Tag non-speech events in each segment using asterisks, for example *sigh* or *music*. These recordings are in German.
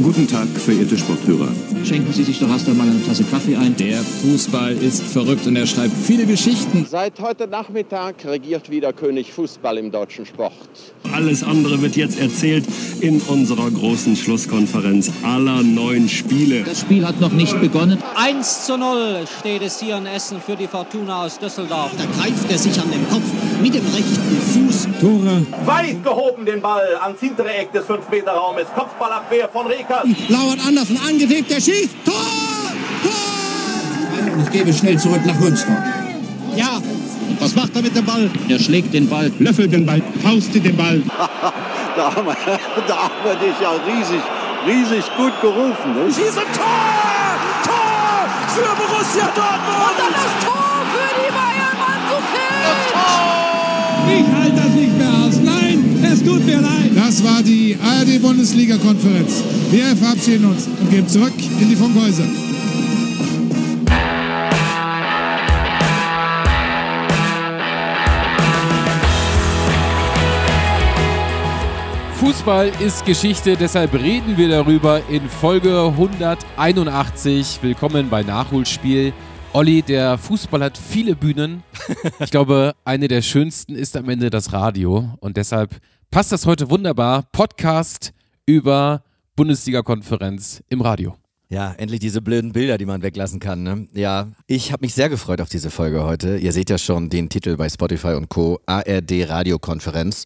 Guten Tag, verehrte Sporthörer. Schenken Sie sich doch erst einmal eine Tasse Kaffee ein. Der Fußball ist verrückt und er schreibt viele Geschichten. Seit heute Nachmittag regiert wieder König Fußball im deutschen Sport. Alles andere wird jetzt erzählt in unserer großen Schlusskonferenz aller neun Spiele. Das Spiel hat noch nicht begonnen. 1 zu 0 steht es hier in Essen für die Fortuna aus Düsseldorf. Da greift er sich an den Kopf mit dem rechten Fuß. Tore. Weit gehoben den Ball ans hintere Eck des 5-Meter-Raumes. Kopfballabwehr von Rekas. Lauert Andersen angetebt, der schießt. Tor! Tor! Und ich gebe schnell zurück nach Münster. Ja. Was macht er mit dem Ball? Er schlägt den Ball. Löffelt den Ball. Faustet den Ball. *laughs* da, haben wir, da haben wir dich ja riesig, riesig gut gerufen. Ne? Schießen Tor! Tor für Borussia Dortmund! Und dann das Tor für die Bayern! Das Tor! Ich halte tut mir leid. Das war die ARD-Bundesliga-Konferenz. Wir verabschieden uns und gehen zurück in die Funkhäuser. Fußball ist Geschichte, deshalb reden wir darüber in Folge 181. Willkommen bei Nachholspiel. Olli, der Fußball hat viele Bühnen. Ich glaube, eine der schönsten ist am Ende das Radio. Und deshalb passt das heute wunderbar. Podcast über Bundesliga-Konferenz im Radio. Ja, endlich diese blöden Bilder, die man weglassen kann. Ne? Ja, ich habe mich sehr gefreut auf diese Folge heute. Ihr seht ja schon den Titel bei Spotify und Co. ARD Radiokonferenz.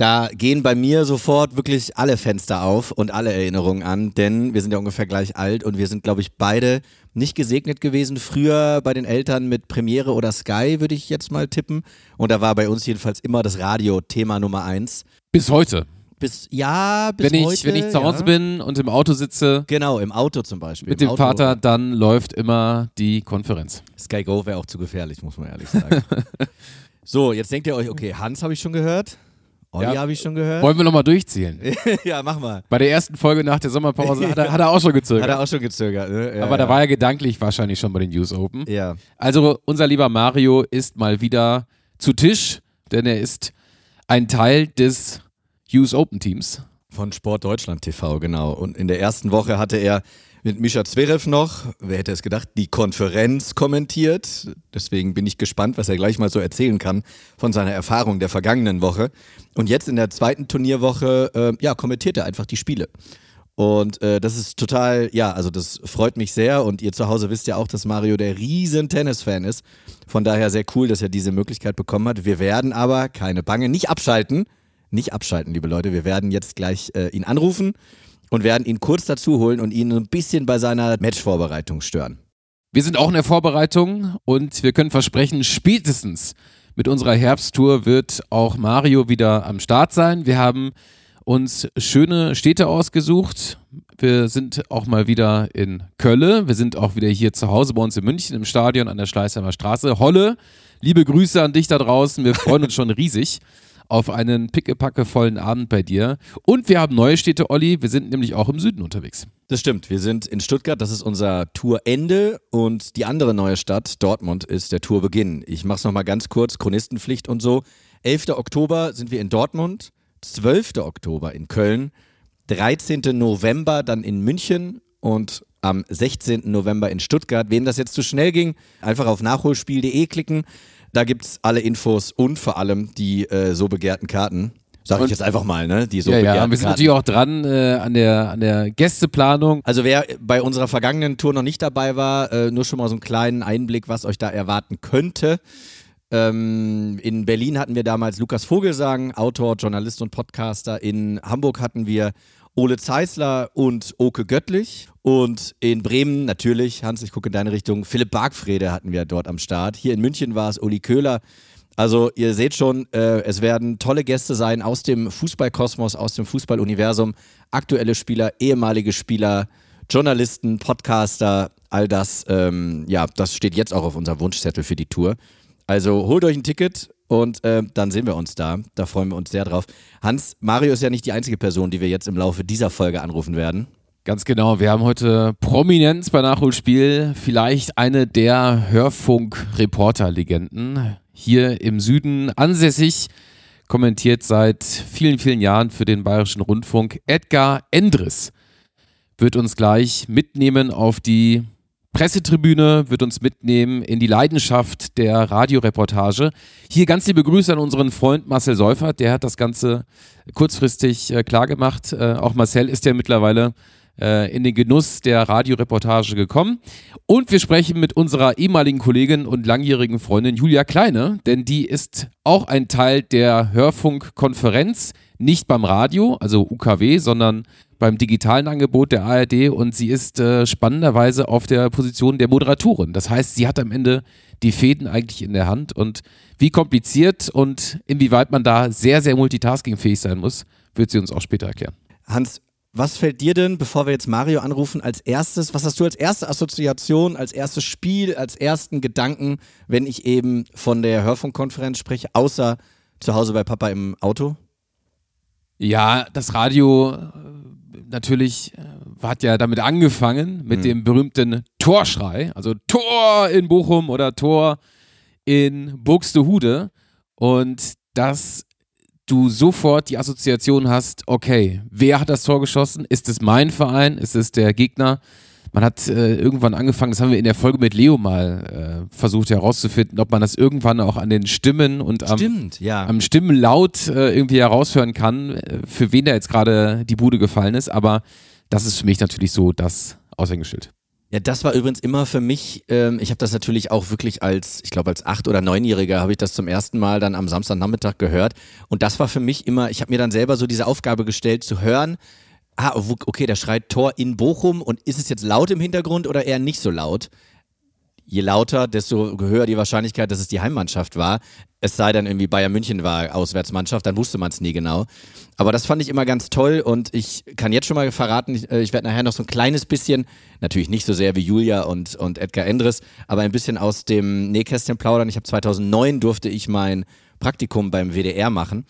Da gehen bei mir sofort wirklich alle Fenster auf und alle Erinnerungen an, denn wir sind ja ungefähr gleich alt und wir sind, glaube ich, beide nicht gesegnet gewesen. Früher bei den Eltern mit Premiere oder Sky, würde ich jetzt mal tippen. Und da war bei uns jedenfalls immer das Radio Thema Nummer eins. Bis heute. Bis, ja, bis wenn ich, heute. Wenn ich zu Hause ja. bin und im Auto sitze. Genau, im Auto zum Beispiel. Mit dem Auto. Vater, dann läuft immer die Konferenz. Sky Go wäre auch zu gefährlich, muss man ehrlich sagen. *laughs* so, jetzt denkt ihr euch, okay, Hans habe ich schon gehört. Olli ja. habe ich schon gehört. Wollen wir nochmal durchziehen? *laughs* ja, mach mal. Bei der ersten Folge nach der Sommerpause hat er, hat er auch schon gezögert. Hat er auch schon gezögert. Ne? Ja, Aber da war er gedanklich wahrscheinlich schon bei den News Open. Ja. Also unser lieber Mario ist mal wieder zu Tisch, denn er ist ein Teil des News Open Teams. Von Sport Deutschland TV, genau. Und in der ersten Woche hatte er mit Mischa Zverev noch, wer hätte es gedacht, die Konferenz kommentiert. Deswegen bin ich gespannt, was er gleich mal so erzählen kann von seiner Erfahrung der vergangenen Woche. Und jetzt in der zweiten Turnierwoche, äh, ja, kommentiert er einfach die Spiele. Und äh, das ist total, ja, also das freut mich sehr. Und ihr zu Hause wisst ja auch, dass Mario der riesen Tennis-Fan ist. Von daher sehr cool, dass er diese Möglichkeit bekommen hat. Wir werden aber, keine Bange, nicht abschalten. Nicht abschalten, liebe Leute. Wir werden jetzt gleich äh, ihn anrufen und werden ihn kurz dazu holen und ihn ein bisschen bei seiner Matchvorbereitung stören. Wir sind auch in der Vorbereitung und wir können versprechen, spätestens mit unserer Herbsttour wird auch Mario wieder am Start sein. Wir haben uns schöne Städte ausgesucht. Wir sind auch mal wieder in Kölle. Wir sind auch wieder hier zu Hause bei uns in München im Stadion an der Schleißheimer Straße. Holle, liebe Grüße an dich da draußen. Wir freuen uns schon riesig auf einen pickepackevollen Abend bei dir. Und wir haben neue Städte, Olli. Wir sind nämlich auch im Süden unterwegs. Das stimmt. Wir sind in Stuttgart. Das ist unser Tourende. Und die andere neue Stadt, Dortmund, ist der Tourbeginn. Ich mache es nochmal ganz kurz. Chronistenpflicht und so. 11. Oktober sind wir in Dortmund. 12. Oktober in Köln. 13. November dann in München. Und am 16. November in Stuttgart. Wem das jetzt zu schnell ging, einfach auf nachholspiel.de klicken. Da gibt es alle Infos und vor allem die äh, so begehrten Karten. Sag ich jetzt einfach mal, ne? Die so ja, ja, wir sind Karten. natürlich auch dran äh, an, der, an der Gästeplanung. Also wer bei unserer vergangenen Tour noch nicht dabei war, äh, nur schon mal so einen kleinen Einblick, was euch da erwarten könnte. Ähm, in Berlin hatten wir damals Lukas Vogelsang, Autor, Journalist und Podcaster. In Hamburg hatten wir Ole Zeisler und Oke Göttlich. Und in Bremen natürlich, Hans, ich gucke in deine Richtung, Philipp Bargfrede hatten wir dort am Start. Hier in München war es Uli Köhler. Also ihr seht schon, äh, es werden tolle Gäste sein aus dem Fußballkosmos, aus dem Fußballuniversum. Aktuelle Spieler, ehemalige Spieler, Journalisten, Podcaster, all das, ähm, ja, das steht jetzt auch auf unserem Wunschzettel für die Tour. Also holt euch ein Ticket und äh, dann sehen wir uns da. Da freuen wir uns sehr drauf. Hans, Mario ist ja nicht die einzige Person, die wir jetzt im Laufe dieser Folge anrufen werden. Ganz genau. Wir haben heute Prominenz bei Nachholspiel. Vielleicht eine der Hörfunk-Reporter-Legenden. Hier im Süden ansässig, kommentiert seit vielen, vielen Jahren für den Bayerischen Rundfunk. Edgar Endres wird uns gleich mitnehmen auf die Pressetribüne wird uns mitnehmen in die Leidenschaft der Radioreportage. Hier ganz liebe Grüße an unseren Freund Marcel Seufert, der hat das Ganze kurzfristig äh, klargemacht. Äh, auch Marcel ist ja mittlerweile äh, in den Genuss der Radioreportage gekommen. Und wir sprechen mit unserer ehemaligen Kollegin und langjährigen Freundin Julia Kleine, denn die ist auch ein Teil der Hörfunkkonferenz, nicht beim Radio, also UKW, sondern beim digitalen Angebot der ARD und sie ist äh, spannenderweise auf der Position der Moderatorin. Das heißt, sie hat am Ende die Fäden eigentlich in der Hand und wie kompliziert und inwieweit man da sehr, sehr multitaskingfähig sein muss, wird sie uns auch später erklären. Hans, was fällt dir denn, bevor wir jetzt Mario anrufen, als erstes, was hast du als erste Assoziation, als erstes Spiel, als ersten Gedanken, wenn ich eben von der Hörfunkkonferenz spreche, außer zu Hause bei Papa im Auto? Ja, das Radio natürlich äh, hat ja damit angefangen, mit mhm. dem berühmten Torschrei, also Tor in Bochum oder Tor in Buxtehude und dass du sofort die Assoziation hast, okay, wer hat das Tor geschossen? Ist es mein Verein? Ist es der Gegner? Man hat äh, irgendwann angefangen, das haben wir in der Folge mit Leo mal äh, versucht herauszufinden, ob man das irgendwann auch an den Stimmen und am, Stimmt, ja. am Stimmenlaut äh, irgendwie heraushören kann, äh, für wen da jetzt gerade die Bude gefallen ist. Aber das ist für mich natürlich so das Aushängeschild. Ja, das war übrigens immer für mich, ähm, ich habe das natürlich auch wirklich als, ich glaube als acht- oder neunjähriger habe ich das zum ersten Mal dann am Samstagnachmittag gehört. Und das war für mich immer, ich habe mir dann selber so diese Aufgabe gestellt, zu hören, ah, okay, der schreit Tor in Bochum und ist es jetzt laut im Hintergrund oder eher nicht so laut? Je lauter, desto höher die Wahrscheinlichkeit, dass es die Heimmannschaft war. Es sei denn, irgendwie Bayern München war Auswärtsmannschaft, dann wusste man es nie genau. Aber das fand ich immer ganz toll und ich kann jetzt schon mal verraten, ich, äh, ich werde nachher noch so ein kleines bisschen, natürlich nicht so sehr wie Julia und, und Edgar Endres, aber ein bisschen aus dem Nähkästchen plaudern. Ich habe 2009 durfte ich mein Praktikum beim WDR machen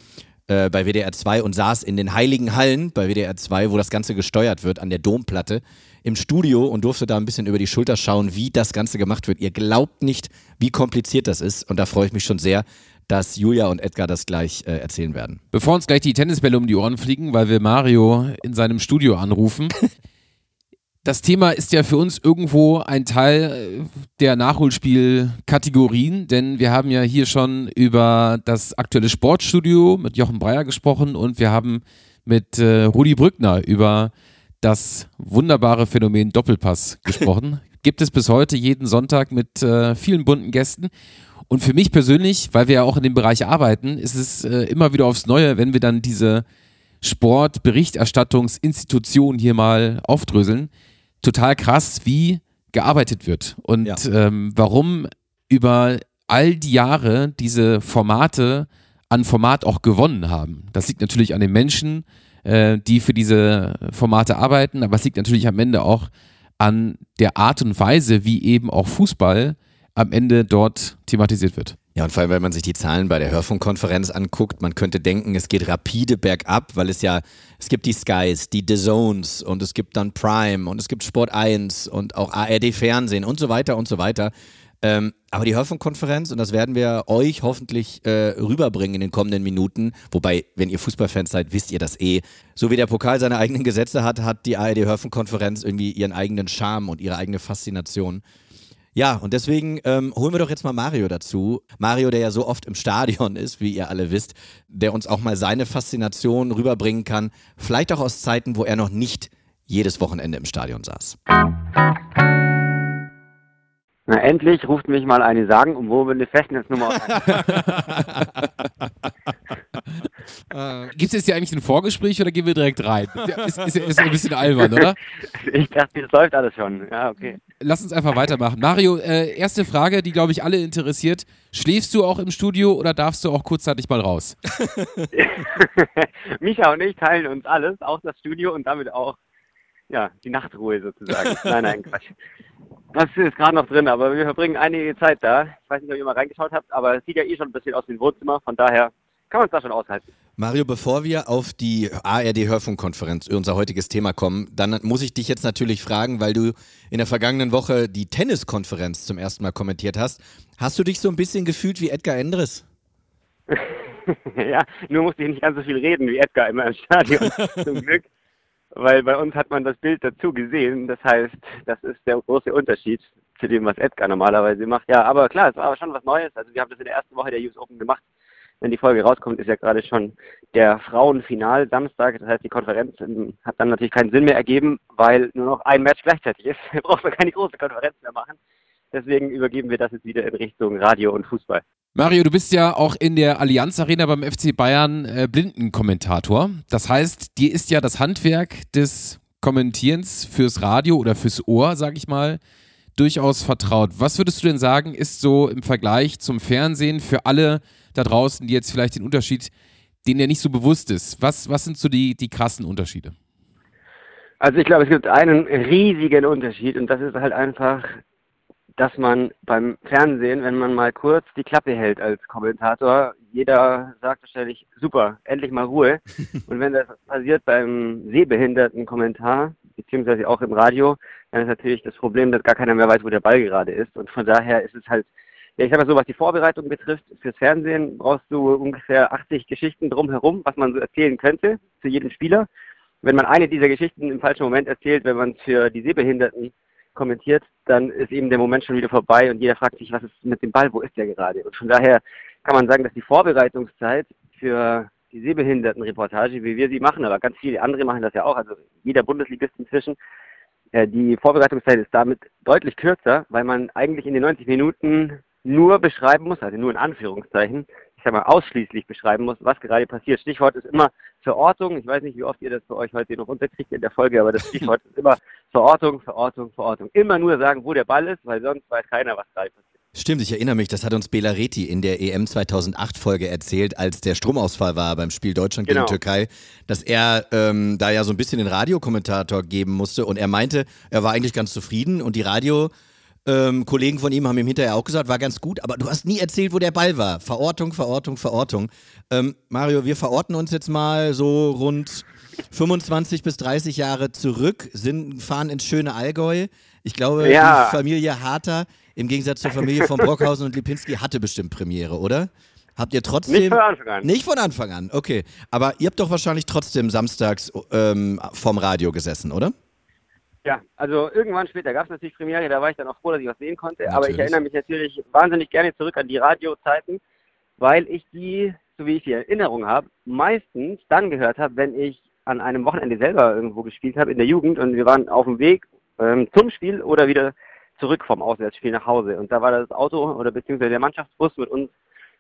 äh, bei WDR 2 und saß in den heiligen Hallen bei WDR 2, wo das Ganze gesteuert wird, an der Domplatte, im Studio und durfte da ein bisschen über die Schulter schauen, wie das Ganze gemacht wird. Ihr glaubt nicht, wie kompliziert das ist und da freue ich mich schon sehr, dass Julia und Edgar das gleich äh, erzählen werden. Bevor uns gleich die Tennisbälle um die Ohren fliegen, weil wir Mario in seinem Studio anrufen, *laughs* das Thema ist ja für uns irgendwo ein Teil äh, der Nachholspielkategorien, denn wir haben ja hier schon über das aktuelle Sportstudio mit Jochen Breyer gesprochen und wir haben mit äh, Rudi Brückner über das wunderbare Phänomen Doppelpass *laughs* gesprochen. Gibt es bis heute jeden Sonntag mit äh, vielen bunten Gästen. Und für mich persönlich, weil wir ja auch in dem Bereich arbeiten, ist es äh, immer wieder aufs Neue, wenn wir dann diese Sportberichterstattungsinstitution hier mal aufdröseln total krass, wie gearbeitet wird und ja. ähm, warum über all die Jahre diese Formate an Format auch gewonnen haben. Das liegt natürlich an den Menschen, äh, die für diese Formate arbeiten, aber es liegt natürlich am Ende auch an der Art und Weise, wie eben auch Fußball am Ende dort thematisiert wird. Ja, und vor allem, wenn man sich die Zahlen bei der Hörfunkkonferenz anguckt, man könnte denken, es geht rapide bergab, weil es ja, es gibt die Skies, die The Zones und es gibt dann Prime und es gibt Sport 1 und auch ARD Fernsehen und so weiter und so weiter. Ähm, aber die Hörfunkkonferenz, und das werden wir euch hoffentlich äh, rüberbringen in den kommenden Minuten, wobei, wenn ihr Fußballfans seid, wisst ihr das eh. So wie der Pokal seine eigenen Gesetze hat, hat die ARD Hörfunkkonferenz irgendwie ihren eigenen Charme und ihre eigene Faszination. Ja, und deswegen ähm, holen wir doch jetzt mal Mario dazu. Mario, der ja so oft im Stadion ist, wie ihr alle wisst, der uns auch mal seine Faszination rüberbringen kann. Vielleicht auch aus Zeiten, wo er noch nicht jedes Wochenende im Stadion saß. Na, endlich ruft mich mal eine sagen, um wo wir eine Festnetznummer *laughs* *laughs* *laughs* Äh, Gibt es jetzt hier eigentlich ein Vorgespräch oder gehen wir direkt rein? Ist, ist, ist ein bisschen albern, oder? *laughs* Ich dachte, das läuft alles schon. Ja, okay. Lass uns einfach weitermachen. Mario, äh, erste Frage, die, glaube ich, alle interessiert. Schläfst du auch im Studio oder darfst du auch kurzzeitig mal raus? *laughs* Micha und ich teilen uns alles, auch das Studio und damit auch ja, die Nachtruhe sozusagen. nein, nein, Quatsch. Das ist gerade noch drin, aber wir verbringen einige Zeit da. Ich weiß nicht, ob ihr mal reingeschaut habt, aber es sieht ja eh schon ein bisschen aus wie ein Wohnzimmer, von daher kann man es da schon aushalten. Mario, bevor wir auf die ARD-Hörfunkkonferenz, unser heutiges Thema kommen, dann muss ich dich jetzt natürlich fragen, weil du in der vergangenen Woche die Tenniskonferenz zum ersten Mal kommentiert hast. Hast du dich so ein bisschen gefühlt wie Edgar Endres? *laughs* ja, nur musste ich nicht ganz so viel reden wie Edgar immer im Stadion, *laughs* zum Glück. Weil bei uns hat man das Bild dazu gesehen. Das heißt, das ist der große Unterschied zu dem, was Edgar normalerweise macht. Ja, aber klar, es war aber schon was Neues. Also wir haben das in der ersten Woche der US Open gemacht wenn die Folge rauskommt, ist ja gerade schon der Frauenfinal Samstag. Das heißt, die Konferenz ähm, hat dann natürlich keinen Sinn mehr ergeben, weil nur noch ein Match gleichzeitig ist. *laughs* Wir brauchen keine große Konferenz mehr machen. Deswegen übergeben wir das jetzt wieder in Richtung Radio und Fußball. Mario, du bist ja auch in der Allianz Arena beim FC Bayern äh, Blindenkommentator. Das heißt, dir ist ja das Handwerk des Kommentierens fürs Radio oder fürs Ohr, sag ich mal, durchaus vertraut. Was würdest du denn sagen, ist so im Vergleich zum Fernsehen für alle da draußen, die jetzt vielleicht den Unterschied, denen der nicht so bewusst ist? Was, was sind so die, die krassen Unterschiede? Also ich glaube, es gibt einen riesigen Unterschied und das ist halt einfach, dass man beim Fernsehen, wenn man mal kurz die Klappe hält als Kommentator, jeder sagt wahrscheinlich, super, endlich mal Ruhe. *laughs* Und wenn das passiert beim sehbehinderten Kommentar, beziehungsweise auch im Radio, dann ist natürlich das Problem, dass gar keiner mehr weiß, wo der Ball gerade ist. Und von daher ist es halt, ja, ich sag mal so, was die Vorbereitung betrifft, fürs Fernsehen brauchst du ungefähr 80 Geschichten drumherum, was man so erzählen könnte zu jedem Spieler. Wenn man eine dieser Geschichten im falschen Moment erzählt, wenn man es für die Sehbehinderten kommentiert, dann ist eben der Moment schon wieder vorbei und jeder fragt sich, was ist mit dem Ball, wo ist der gerade? Und von daher kann man sagen, dass die Vorbereitungszeit für die Sehbehindertenreportage, wie wir sie machen, aber ganz viele andere machen das ja auch, also jeder Bundesligist inzwischen, die Vorbereitungszeit ist damit deutlich kürzer, weil man eigentlich in den 90 Minuten nur beschreiben muss, also nur in Anführungszeichen, ich sag mal ausschließlich beschreiben muss, was gerade passiert. Stichwort ist immer Verortung. Ich weiß nicht, wie oft ihr das bei euch heute noch unterkriegt in der Folge, aber das Stichwort ist immer Verortung, Verortung, Verortung. Immer nur sagen, wo der Ball ist, weil sonst weiß keiner, was gerade passiert. Stimmt, ich erinnere mich, das hat uns Bela Reti in der EM 2008 Folge erzählt, als der Stromausfall war beim Spiel Deutschland gegen Genau. Türkei, dass er ähm, da ja so ein bisschen den Radiokommentator geben musste und er meinte, er war eigentlich ganz zufrieden und die Radio ähm, Kollegen von ihm haben ihm hinterher auch gesagt, war ganz gut, aber du hast nie erzählt, wo der Ball war. Verortung, Verortung, Verortung. Ähm, Mario, wir verorten uns jetzt mal so rund 25 bis 30 Jahre zurück, sind, fahren ins schöne Allgäu. Ich glaube, Ja. die Familie Harter, im Gegensatz zur Familie von Brockhausen und Lipinski, hatte bestimmt Premiere, oder? Habt ihr trotzdem. Nicht von Anfang an. Nicht von Anfang an, okay. Aber ihr habt doch wahrscheinlich trotzdem samstags ähm, vorm Radio gesessen, oder? Ja, also irgendwann später gab es natürlich Premiere, da war ich dann auch froh, dass ich was sehen konnte. Aber ich Natürlich. erinnere mich natürlich wahnsinnig gerne zurück an die Radiozeiten, weil ich die, so wie ich die in Erinnerung habe, meistens dann gehört habe, wenn ich an einem Wochenende selber irgendwo gespielt habe in der Jugend und wir waren auf dem Weg ähm, zum Spiel oder wieder zurück vom Auswärtsspiel nach Hause. Und da war das Auto oder beziehungsweise der Mannschaftsbus mit uns,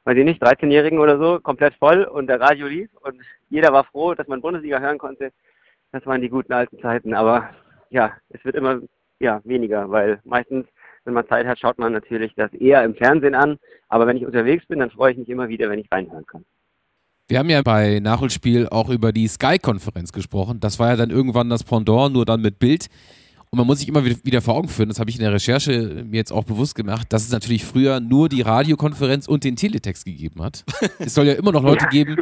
weiß ich nicht, 13-Jährigen oder so, komplett voll und der Radio lief und jeder war froh, dass man Bundesliga hören konnte. Das waren die guten alten Zeiten. Aber ja, es wird immer ja, weniger, weil meistens, wenn man Zeit hat, schaut man natürlich das eher im Fernsehen an. Aber wenn ich unterwegs bin, dann freue ich mich immer wieder, wenn ich reinhören kann. Wir haben ja bei Nachholspiel auch über die Sky-Konferenz gesprochen. Das war ja dann irgendwann das Pendant, nur dann mit Bild. Und man muss sich immer wieder- vor Augen führen, das habe ich in der Recherche mir jetzt auch bewusst gemacht, dass es natürlich früher nur die Radiokonferenz und den Teletext gegeben hat. *laughs* Es soll ja immer noch Leute geben,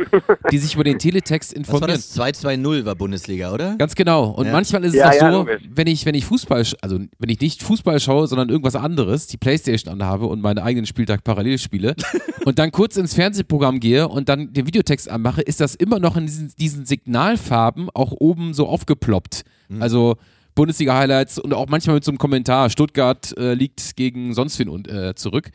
die sich über den Teletext Was war informieren. das? 2-2-0 war Bundesliga, oder? Ganz genau. Und Ja. manchmal ist es Ja, auch ja, so, wenn ich, wenn ich Fußball, also wenn ich nicht Fußball schaue, sondern irgendwas anderes, die Playstation anhabe und meinen eigenen Spieltag parallel spiele *laughs* und dann kurz ins Fernsehprogramm gehe und dann den Videotext anmache, ist das immer noch in diesen, diesen Signalfarben auch oben so aufgeploppt. Also Bundesliga-Highlights und auch manchmal mit so einem Kommentar, Stuttgart äh, liegt gegen sonst wen und, äh, zurück.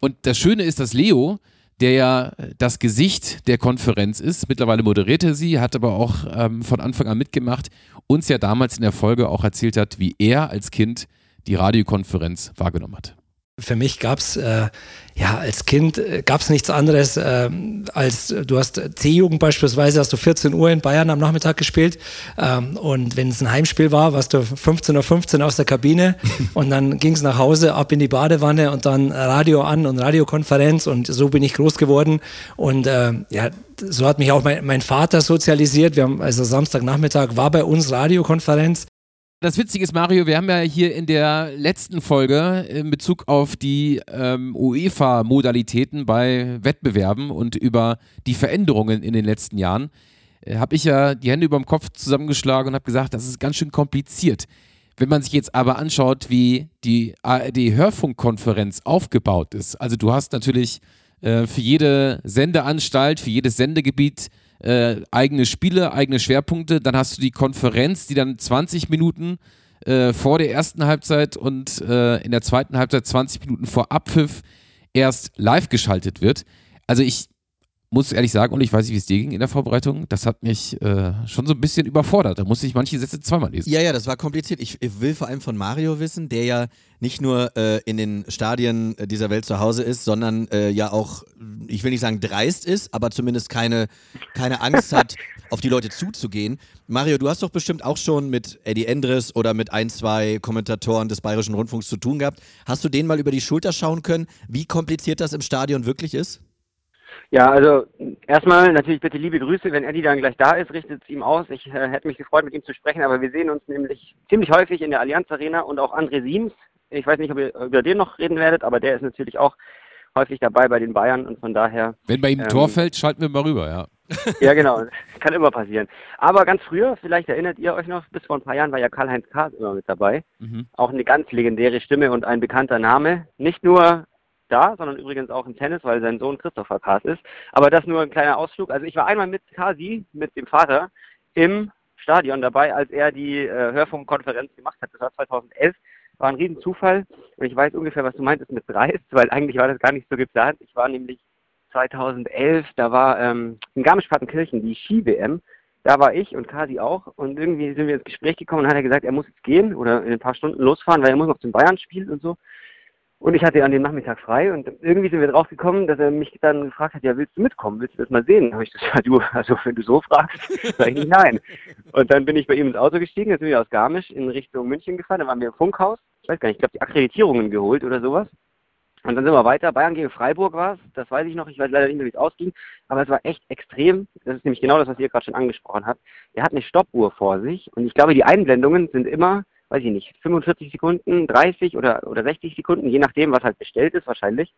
Und das Schöne ist, dass Leo, der ja äh, das Gesicht der Konferenz ist, mittlerweile moderiert er sie, hat aber auch ähm, von Anfang an mitgemacht, uns ja damals in der Folge auch erzählt hat, wie er als Kind die Radiokonferenz wahrgenommen hat. Für mich gab es äh, ja als Kind äh, gab es nichts anderes äh, als du hast C-Jugend beispielsweise hast du 14 Uhr in Bayern am Nachmittag gespielt ähm, und wenn es ein Heimspiel war, warst du 15.15 Uhr 15 aus der Kabine *laughs* und dann ging es nach Hause ab in die Badewanne und dann Radio an und Radiokonferenz und so bin ich groß geworden und äh, ja so hat mich auch mein, mein Vater sozialisiert. Wir haben also Samstagnachmittag war bei uns Radiokonferenz das Witzige ist, Mario, wir haben ja hier in der letzten Folge in Bezug auf die ähm, UEFA-Modalitäten bei Wettbewerben und über die Veränderungen in den letzten Jahren, äh, habe ich ja die Hände über dem Kopf zusammengeschlagen und habe gesagt, das ist ganz schön kompliziert. Wenn man sich jetzt aber anschaut, wie die ARD-Hörfunkkonferenz aufgebaut ist, also du hast natürlich äh, für jede Sendeanstalt, für jedes Sendegebiet äh, eigene Spiele, eigene Schwerpunkte. Dann hast du die Konferenz, die dann 20 Minuten äh, vor der ersten Halbzeit und äh, in der zweiten Halbzeit 20 Minuten vor Abpfiff erst live geschaltet wird. Also ich muss ehrlich sagen, und ich weiß nicht, wie es dir ging in der Vorbereitung, das hat mich äh, schon so ein bisschen überfordert. Da musste ich manche Sätze zweimal lesen. Ja, ja, das war kompliziert. Ich, ich will vor allem von Mario wissen, der ja nicht nur äh, in den Stadien dieser Welt zu Hause ist, sondern äh, ja auch, ich will nicht sagen dreist ist, aber zumindest keine, keine Angst hat, *laughs* auf die Leute zuzugehen. Mario, du hast doch bestimmt auch schon mit Eddie Endres oder mit ein, zwei Kommentatoren des Bayerischen Rundfunks zu tun gehabt. Hast du denen mal über die Schulter schauen können, wie kompliziert das im Stadion wirklich ist? Ja, also erstmal natürlich bitte liebe Grüße, wenn Eddie dann gleich da ist, richtet es ihm aus. Ich äh, hätte mich gefreut, mit ihm zu sprechen, aber wir sehen uns nämlich ziemlich häufig in der Allianz Arena und auch André Siems. Ich weiß nicht, ob ihr über den noch reden werdet, aber der ist natürlich auch häufig dabei bei den Bayern und von daher. Wenn bei ihm ein ähm, Tor fällt, schalten wir mal rüber, ja. *laughs* ja, genau. Kann immer passieren. Aber ganz früher, vielleicht erinnert ihr euch noch, bis vor ein paar Jahren war ja Karl-Heinz Kahrs immer mit dabei. Mhm. Auch eine ganz legendäre Stimme und ein bekannter Name. Nicht nur da, sondern übrigens auch im Tennis, weil sein Sohn Christopher Kars ist. Aber das nur ein kleiner Ausflug. Also ich war einmal mit Kasi, mit dem Vater, im Stadion dabei, als er die äh, Hörfunkkonferenz gemacht hat. Das war 2011. War ein Riesenzufall. Und ich weiß ungefähr, was du meintest mit Dreist, weil eigentlich war das gar nicht so geplant. Ich war nämlich 2011, da war ähm, in Garmisch-Partenkirchen die Ski-WM. Da war ich und Kasi auch. Und irgendwie sind wir ins Gespräch gekommen und hat er gesagt, er muss jetzt gehen oder in ein paar Stunden losfahren, weil er muss noch zum Bayern spielen und so. Und ich hatte an dem Nachmittag frei und irgendwie sind wir drauf gekommen, dass er mich dann gefragt hat, ja, willst du mitkommen? Willst du das mal sehen? Habe ich gesagt, *laughs* du, also wenn du so fragst, sage ich nicht nein. Und dann bin ich bei ihm ins Auto gestiegen, jetzt sind wir aus Garmisch in Richtung München gefahren, da waren wir im Funkhaus, ich weiß gar nicht, ich glaube die Akkreditierungen geholt oder sowas. Und dann sind wir weiter, Bayern gegen Freiburg war es, das weiß ich noch, ich weiß leider nicht mehr, wie es ausging, aber es war echt extrem, das ist nämlich genau das, was ihr gerade schon angesprochen habt. Er hat eine Stoppuhr vor sich und ich glaube, die Einblendungen sind immer weiß ich nicht, 45 Sekunden, 30 oder, oder 60 Sekunden, je nachdem, was halt bestellt ist wahrscheinlich.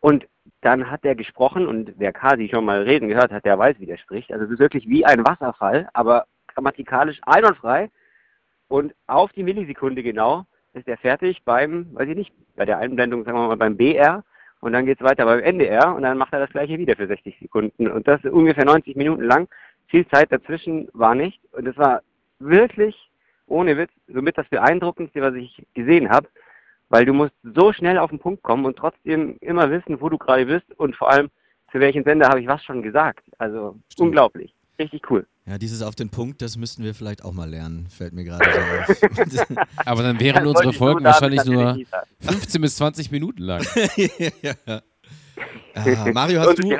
Und dann hat er gesprochen und wer Kasi schon mal reden gehört hat, der weiß, wie der spricht. Also es ist wirklich wie ein Wasserfall, aber grammatikalisch einwandfrei. Und auf die Millisekunde genau ist er fertig beim, weiß ich nicht, bei der Einblendung, sagen wir mal, beim BR. Und dann geht es weiter beim NDR und dann macht er das gleiche wieder für 60 Sekunden. Und das ungefähr 90 Minuten lang. Viel Zeit dazwischen war nicht. Und es war wirklich ohne Witz, somit das beeindruckendste, was ich gesehen habe, weil du musst so schnell auf den Punkt kommen und trotzdem immer wissen, wo du gerade bist und vor allem, für welchen Sender habe ich was schon gesagt. Also Stimmt. unglaublich. Richtig cool. Ja, dieses auf den Punkt, das müssten wir vielleicht auch mal lernen, fällt mir gerade so auf. *laughs* Aber dann wären das unsere Folgen wahrscheinlich nur 15 bis 20 Minuten lang. *laughs* ja. Ah, Mario, hast du,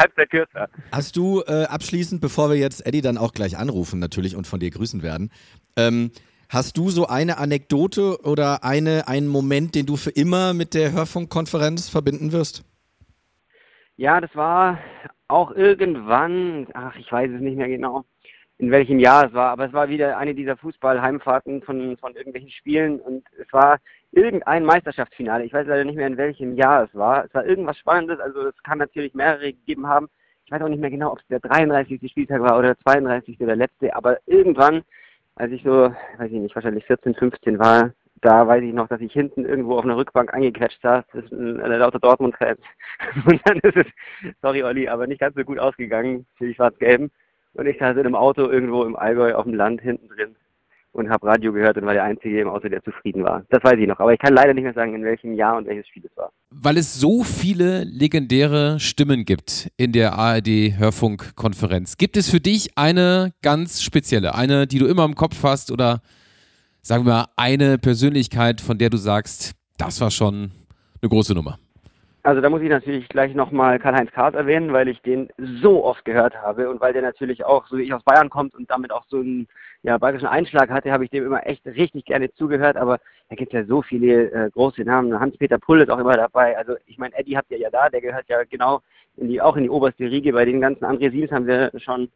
hast du äh, abschließend, bevor wir jetzt Eddie dann auch gleich anrufen natürlich und von dir grüßen werden, ähm, Hast du so eine Anekdote oder eine, einen Moment, den du für immer mit der Hörfunkkonferenz verbinden wirst? Ja, das war auch irgendwann, ach, ich weiß es nicht mehr genau, in welchem Jahr es war, aber es war wieder eine dieser Fußballheimfahrten von, von irgendwelchen Spielen und es war irgendein Meisterschaftsfinale. Ich weiß leider nicht mehr, in welchem Jahr es war. Es war irgendwas Spannendes, also es kann natürlich mehrere gegeben haben. Ich weiß auch nicht mehr genau, ob es der 33. Spieltag war oder der 32. oder der letzte, aber irgendwann als ich so, weiß ich nicht, wahrscheinlich 14, 15 war, da weiß ich noch, dass ich hinten irgendwo auf einer Rückbank angequetscht saß, das ist ein, lauter Dortmund-Fan. *laughs* Und dann ist es, sorry Olli, aber nicht ganz so gut ausgegangen für die Schwarz-Gelben. Und ich saß in einem Auto irgendwo im Allgäu auf dem Land hinten drin und habe Radio gehört und war der Einzige im Auto, der zufrieden war. Das weiß ich noch, aber ich kann leider nicht mehr sagen, in welchem Jahr und welches Spiel es war. Weil es so viele legendäre Stimmen gibt in der ARD-Hörfunkkonferenz, gibt es für dich eine ganz spezielle, eine, die du immer im Kopf hast oder sagen wir eine Persönlichkeit, von der du sagst, das war schon eine große Nummer. Also da muss ich natürlich gleich nochmal Karl-Heinz Kahrs erwähnen, weil ich den so oft gehört habe und weil der natürlich auch, so wie ich aus Bayern kommt und damit auch so einen ja, bayerischen Einschlag hatte, habe ich dem immer echt richtig gerne zugehört. Aber da gibt es ja so viele äh, große Namen. Hans-Peter Pull ist auch immer dabei. Also ich meine, Eddie habt ihr ja da, der gehört ja genau in die, auch in die oberste Riege. Bei den ganzen André Siels haben wir schon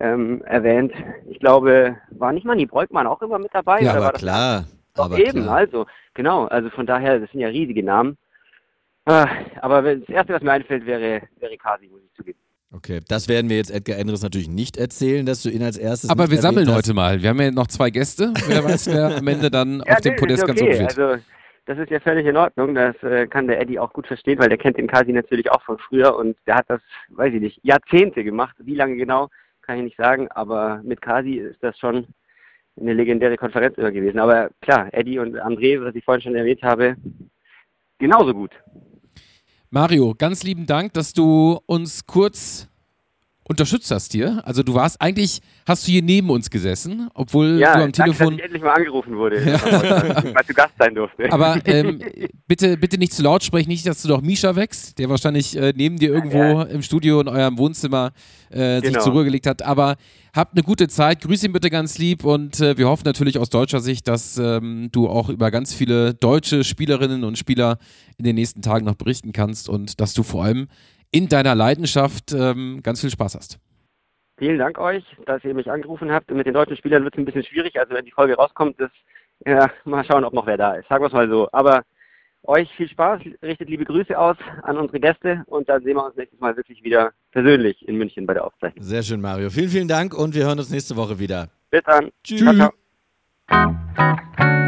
ähm, erwähnt. Ich glaube, war nicht Manni Breukmann auch immer mit dabei? Ja, aber das klar. Doch aber eben, klar. also, genau. Also von daher, das sind ja riesige Namen. Ah, Aber wenn- das Erste, was mir einfällt, wäre, wäre Kasi, muss ich zugeben. Okay, das werden wir jetzt Edgar Endres natürlich nicht erzählen, dass du ihn als erstes Aber wir sammeln hast. heute mal. Wir haben ja noch zwei Gäste. Wer *laughs* weiß, wer am Ende dann auf dem Podest ganz okay. oben steht. Also, das ist ja völlig in Ordnung. Das äh, kann der Eddie auch gut verstehen, weil der kennt den Kasi natürlich auch von früher und der hat das, weiß ich nicht, Jahrzehnte gemacht. Wie lange genau, kann ich nicht sagen, aber mit Kasi ist das schon eine legendäre Konferenz immer gewesen. Aber klar, Eddie und André, was ich vorhin schon erwähnt habe, genauso gut. Mario, ganz lieben Dank, dass du uns kurz unterstützt hast hier. Also du warst eigentlich, hast du hier neben uns gesessen, obwohl Ja, du am danke, dass Telefon. ich endlich mal angerufen wurde, dass *laughs* ich mal zu Gast sein durfte. Aber ähm, bitte, bitte nicht zu laut sprechen, nicht, dass du doch Misha wächst, der wahrscheinlich äh, neben dir irgendwo Ja. im Studio in eurem Wohnzimmer äh, sich Genau. zur Ruhe gelegt hat. Aber habt eine gute Zeit, grüß ihn bitte ganz lieb und äh, wir hoffen natürlich aus deutscher Sicht, dass ähm, du auch über ganz viele deutsche Spielerinnen und Spieler in den nächsten Tagen noch berichten kannst und dass du vor allem in deiner Leidenschaft ähm, ganz viel Spaß hast. Vielen Dank euch, dass ihr mich angerufen habt. Und mit den deutschen Spielern wird es ein bisschen schwierig. Also wenn die Folge rauskommt, ist, ja, mal schauen, ob noch wer da ist. Sagen wir es mal so. Aber euch viel Spaß, richtet liebe Grüße aus an unsere Gäste und dann sehen wir uns nächstes Mal wirklich wieder persönlich in München bei der Aufzeichnung. Sehr schön, Mario. Vielen, vielen Dank und wir hören uns nächste Woche wieder. Bis dann. Tschüss. Ciao, ciao.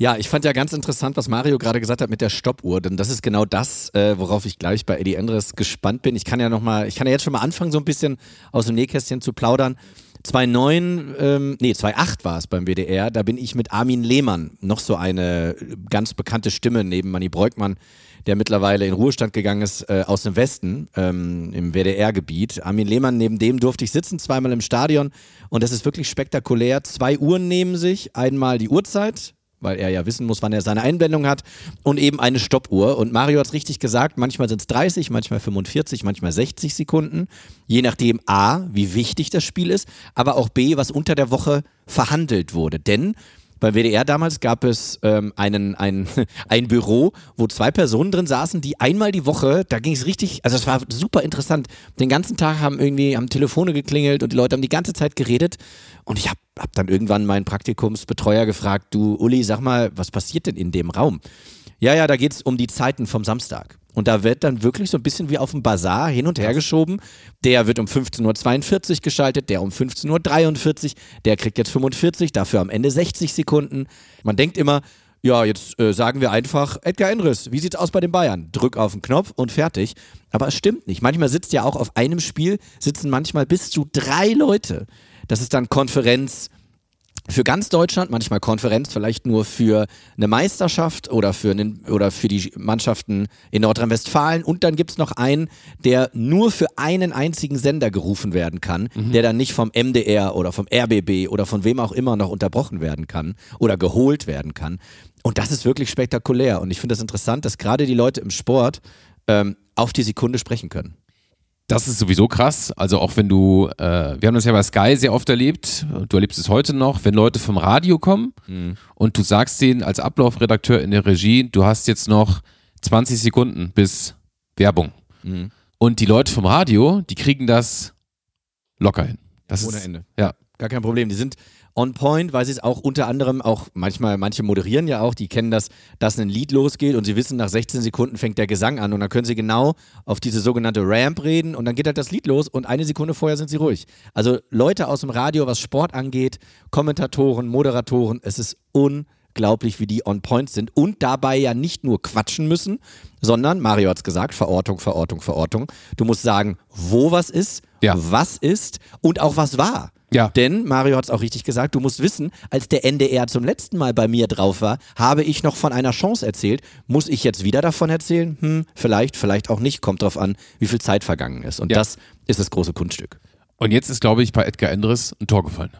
Ja, ich fand ja ganz interessant, was Mario gerade gesagt hat mit der Stoppuhr, denn das ist genau das, äh, worauf ich gleich bei Eddie Endres gespannt bin. Ich kann ja noch mal, ich kann ja jetzt schon mal anfangen, so ein bisschen aus dem Nähkästchen zu plaudern. 2009, ähm, nee, 2008 war es beim WDR, da bin ich mit Armin Lehmann, noch so eine ganz bekannte Stimme neben Manny Breukmann, der mittlerweile in Ruhestand gegangen ist, äh, aus dem Westen, ähm, im WDR-Gebiet. Armin Lehmann, neben dem durfte ich sitzen, zweimal im Stadion und das ist wirklich spektakulär. Zwei Uhren neben sich, einmal die Uhrzeit, weil er ja wissen muss, wann er seine Einblendung hat und eben eine Stoppuhr. Und Mario hat es richtig gesagt, manchmal sind es 30, manchmal 45, manchmal 60 Sekunden, je nachdem A, wie wichtig das Spiel ist, aber auch B, was unter der Woche verhandelt wurde. Denn beim WDR damals gab es ähm, einen, ein, *laughs* ein Büro, wo zwei Personen drin saßen, die einmal die Woche, da ging es richtig, also es war super interessant. Den ganzen Tag haben irgendwie, haben Telefone geklingelt und die Leute haben die ganze Zeit geredet. Und ich habe hab dann irgendwann meinen Praktikumsbetreuer gefragt, du Uli, sag mal, was passiert denn in dem Raum? Ja, ja, da geht es um die Zeiten vom Samstag. Und da wird dann wirklich so ein bisschen wie auf dem Bazar hin und her geschoben. Der wird um 15.42 Uhr geschaltet, der um 15.43 Uhr, der kriegt jetzt 45, dafür am Ende 60 Sekunden. Man denkt immer, ja, jetzt äh, sagen wir einfach, Edgar Enris, wie sieht's aus bei den Bayern? Drück auf den Knopf und fertig. Aber es stimmt nicht. Manchmal sitzt ja auch auf einem Spiel, sitzen manchmal bis zu drei Leute. Das ist dann Konferenz, für ganz Deutschland, manchmal Konferenz, vielleicht nur für eine Meisterschaft oder für, einen, oder für die Mannschaften in Nordrhein-Westfalen. Und dann gibt es noch einen, der nur für einen einzigen Sender gerufen werden kann, der dann nicht vom MDR oder vom RBB oder von wem auch immer noch unterbrochen werden kann oder geholt werden kann. Und das ist wirklich spektakulär. Und ich finde das interessant, dass gerade die Leute im Sport ähm, auf die Sekunde sprechen können. Das ist sowieso krass. Also auch wenn du, äh, wir haben das ja bei Sky sehr oft erlebt, du erlebst es heute noch, wenn Leute vom Radio kommen Mhm. und du sagst denen als Ablaufredakteur in der Regie, du hast jetzt noch 20 Sekunden bis Werbung. Mhm. Und die Leute vom Radio, die kriegen das locker hin. Das Ohne ist, Ende. Ja. Gar kein Problem. Die sind on point, weil sie es auch unter anderem auch manchmal, manche moderieren ja auch, die kennen das, dass ein Lied losgeht und sie wissen, nach 16 Sekunden fängt der Gesang an und dann können sie genau auf diese sogenannte Ramp reden und dann geht halt das Lied los und eine Sekunde vorher sind sie ruhig. Also Leute aus dem Radio, was Sport angeht, Kommentatoren, Moderatoren, es ist unglaublich, wie die on point sind und dabei ja nicht nur quatschen müssen, sondern, Mario hat es gesagt, Verortung, Verortung, Verortung. Du musst sagen, wo was ist, Ja. was ist und auch was war. Ja. Denn, Mario hat es auch richtig gesagt, du musst wissen, als der NDR zum letzten Mal bei mir drauf war, habe ich noch von einer Chance erzählt. Muss ich jetzt wieder davon erzählen? Hm, vielleicht, vielleicht auch nicht. Kommt drauf an, wie viel Zeit vergangen ist. Und Ja. das ist das große Kunststück. Und jetzt ist, glaube ich, bei Edgar Endres ein Tor gefallen.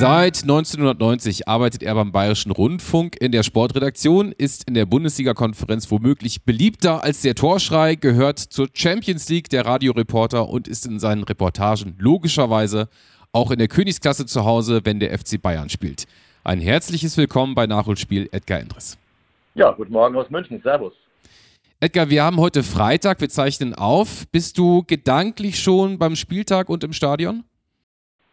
Seit 1990 arbeitet er beim Bayerischen Rundfunk in der Sportredaktion, ist in der Bundesliga-Konferenz womöglich beliebter als der Torschrei, gehört zur Champions League der Radioreporter und ist in seinen Reportagen logischerweise auch in der Königsklasse zu Hause, wenn der FC Bayern spielt. Ein herzliches Willkommen bei Nachholspiel Edgar Endres. Ja, guten Morgen aus München. Servus. Edgar, wir haben heute Freitag, wir zeichnen auf. Bist du gedanklich schon beim Spieltag und im Stadion?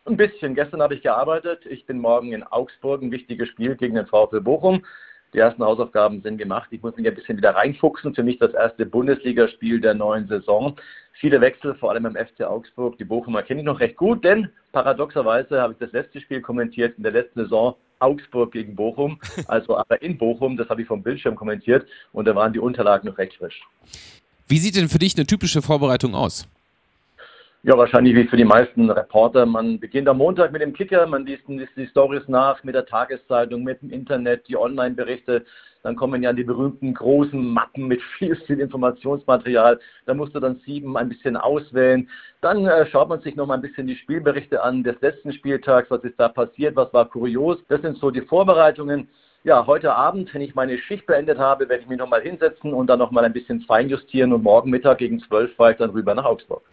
Ein bisschen. Gestern habe ich gearbeitet. Ich bin morgen in Augsburg, ein wichtiges Spiel gegen den VfL Bochum. Die ersten Hausaufgaben sind gemacht. Ich muss mich ein bisschen wieder reinfuchsen. Für mich das erste Bundesligaspiel der neuen Saison. Viele Wechsel, vor allem im FC Augsburg. Die Bochumer kenne ich noch recht gut, denn paradoxerweise habe ich das letzte Spiel kommentiert in der letzten Saison. Augsburg gegen Bochum, *laughs* also aber in Bochum, das habe ich vom Bildschirm kommentiert und da waren die Unterlagen noch recht frisch. Wie sieht denn für dich eine typische Vorbereitung aus? Ja, wahrscheinlich wie für die meisten Reporter. Man beginnt am Montag mit dem Kicker, man liest, liest die Stories nach mit der Tageszeitung, mit dem Internet, die Online-Berichte. Dann kommen ja die berühmten großen Mappen mit *laughs* viel, viel Informationsmaterial. Da musst du dann sieben ein bisschen auswählen. Dann äh, schaut man sich noch mal ein bisschen die Spielberichte an des letzten Spieltags. Was ist da passiert? Was war kurios? Das sind so die Vorbereitungen. Ja, heute Abend, wenn ich meine Schicht beendet habe, werde ich mich nochmal hinsetzen und dann nochmal ein bisschen feinjustieren und morgen Mittag gegen zwölf fahre ich dann rüber nach Augsburg.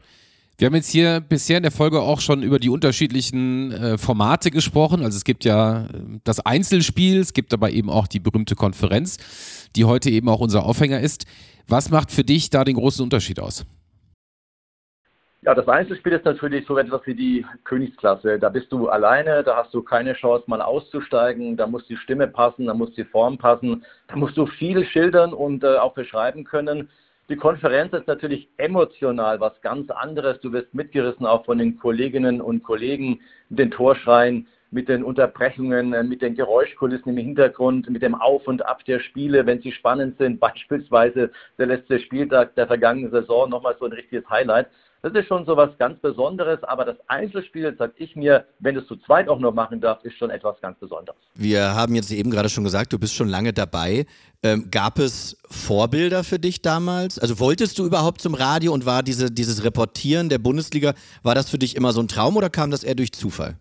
Wir haben jetzt hier bisher in der Folge auch schon über die unterschiedlichen äh, Formate gesprochen. Also es gibt ja äh, das Einzelspiel, es gibt aber eben auch die berühmte Konferenz, die heute eben auch unser Aufhänger ist. Was macht für dich da den großen Unterschied aus? Ja, das Einzelspiel ist natürlich so etwas wie die Königsklasse. Da bist du alleine, da hast du keine Chance, mal auszusteigen. Da muss die Stimme passen, da muss die Form passen. Da musst du viel schildern und äh, auch beschreiben können. Die Konferenz ist natürlich emotional was ganz anderes. Du wirst mitgerissen auch von den Kolleginnen und Kollegen, mit den Torschreien, mit den Unterbrechungen, äh, mit den Geräuschkulissen im Hintergrund, mit dem Auf und Ab der Spiele, wenn sie spannend sind. *laughs* Beispielsweise der letzte Spieltag der vergangenen Saison, nochmal so ein richtiges Highlight. Das ist schon so was ganz Besonderes, aber das Einzelspiel, sag ich mir, wenn es zu zweit auch noch machen darfst, ist schon etwas ganz Besonderes. Wir haben jetzt eben gerade schon gesagt, du bist schon lange dabei. Ähm, gab es Vorbilder für dich damals? Also wolltest du überhaupt zum Radio und war diese, dieses Reportieren der Bundesliga, war das für dich immer so ein Traum oder kam das eher durch Zufall?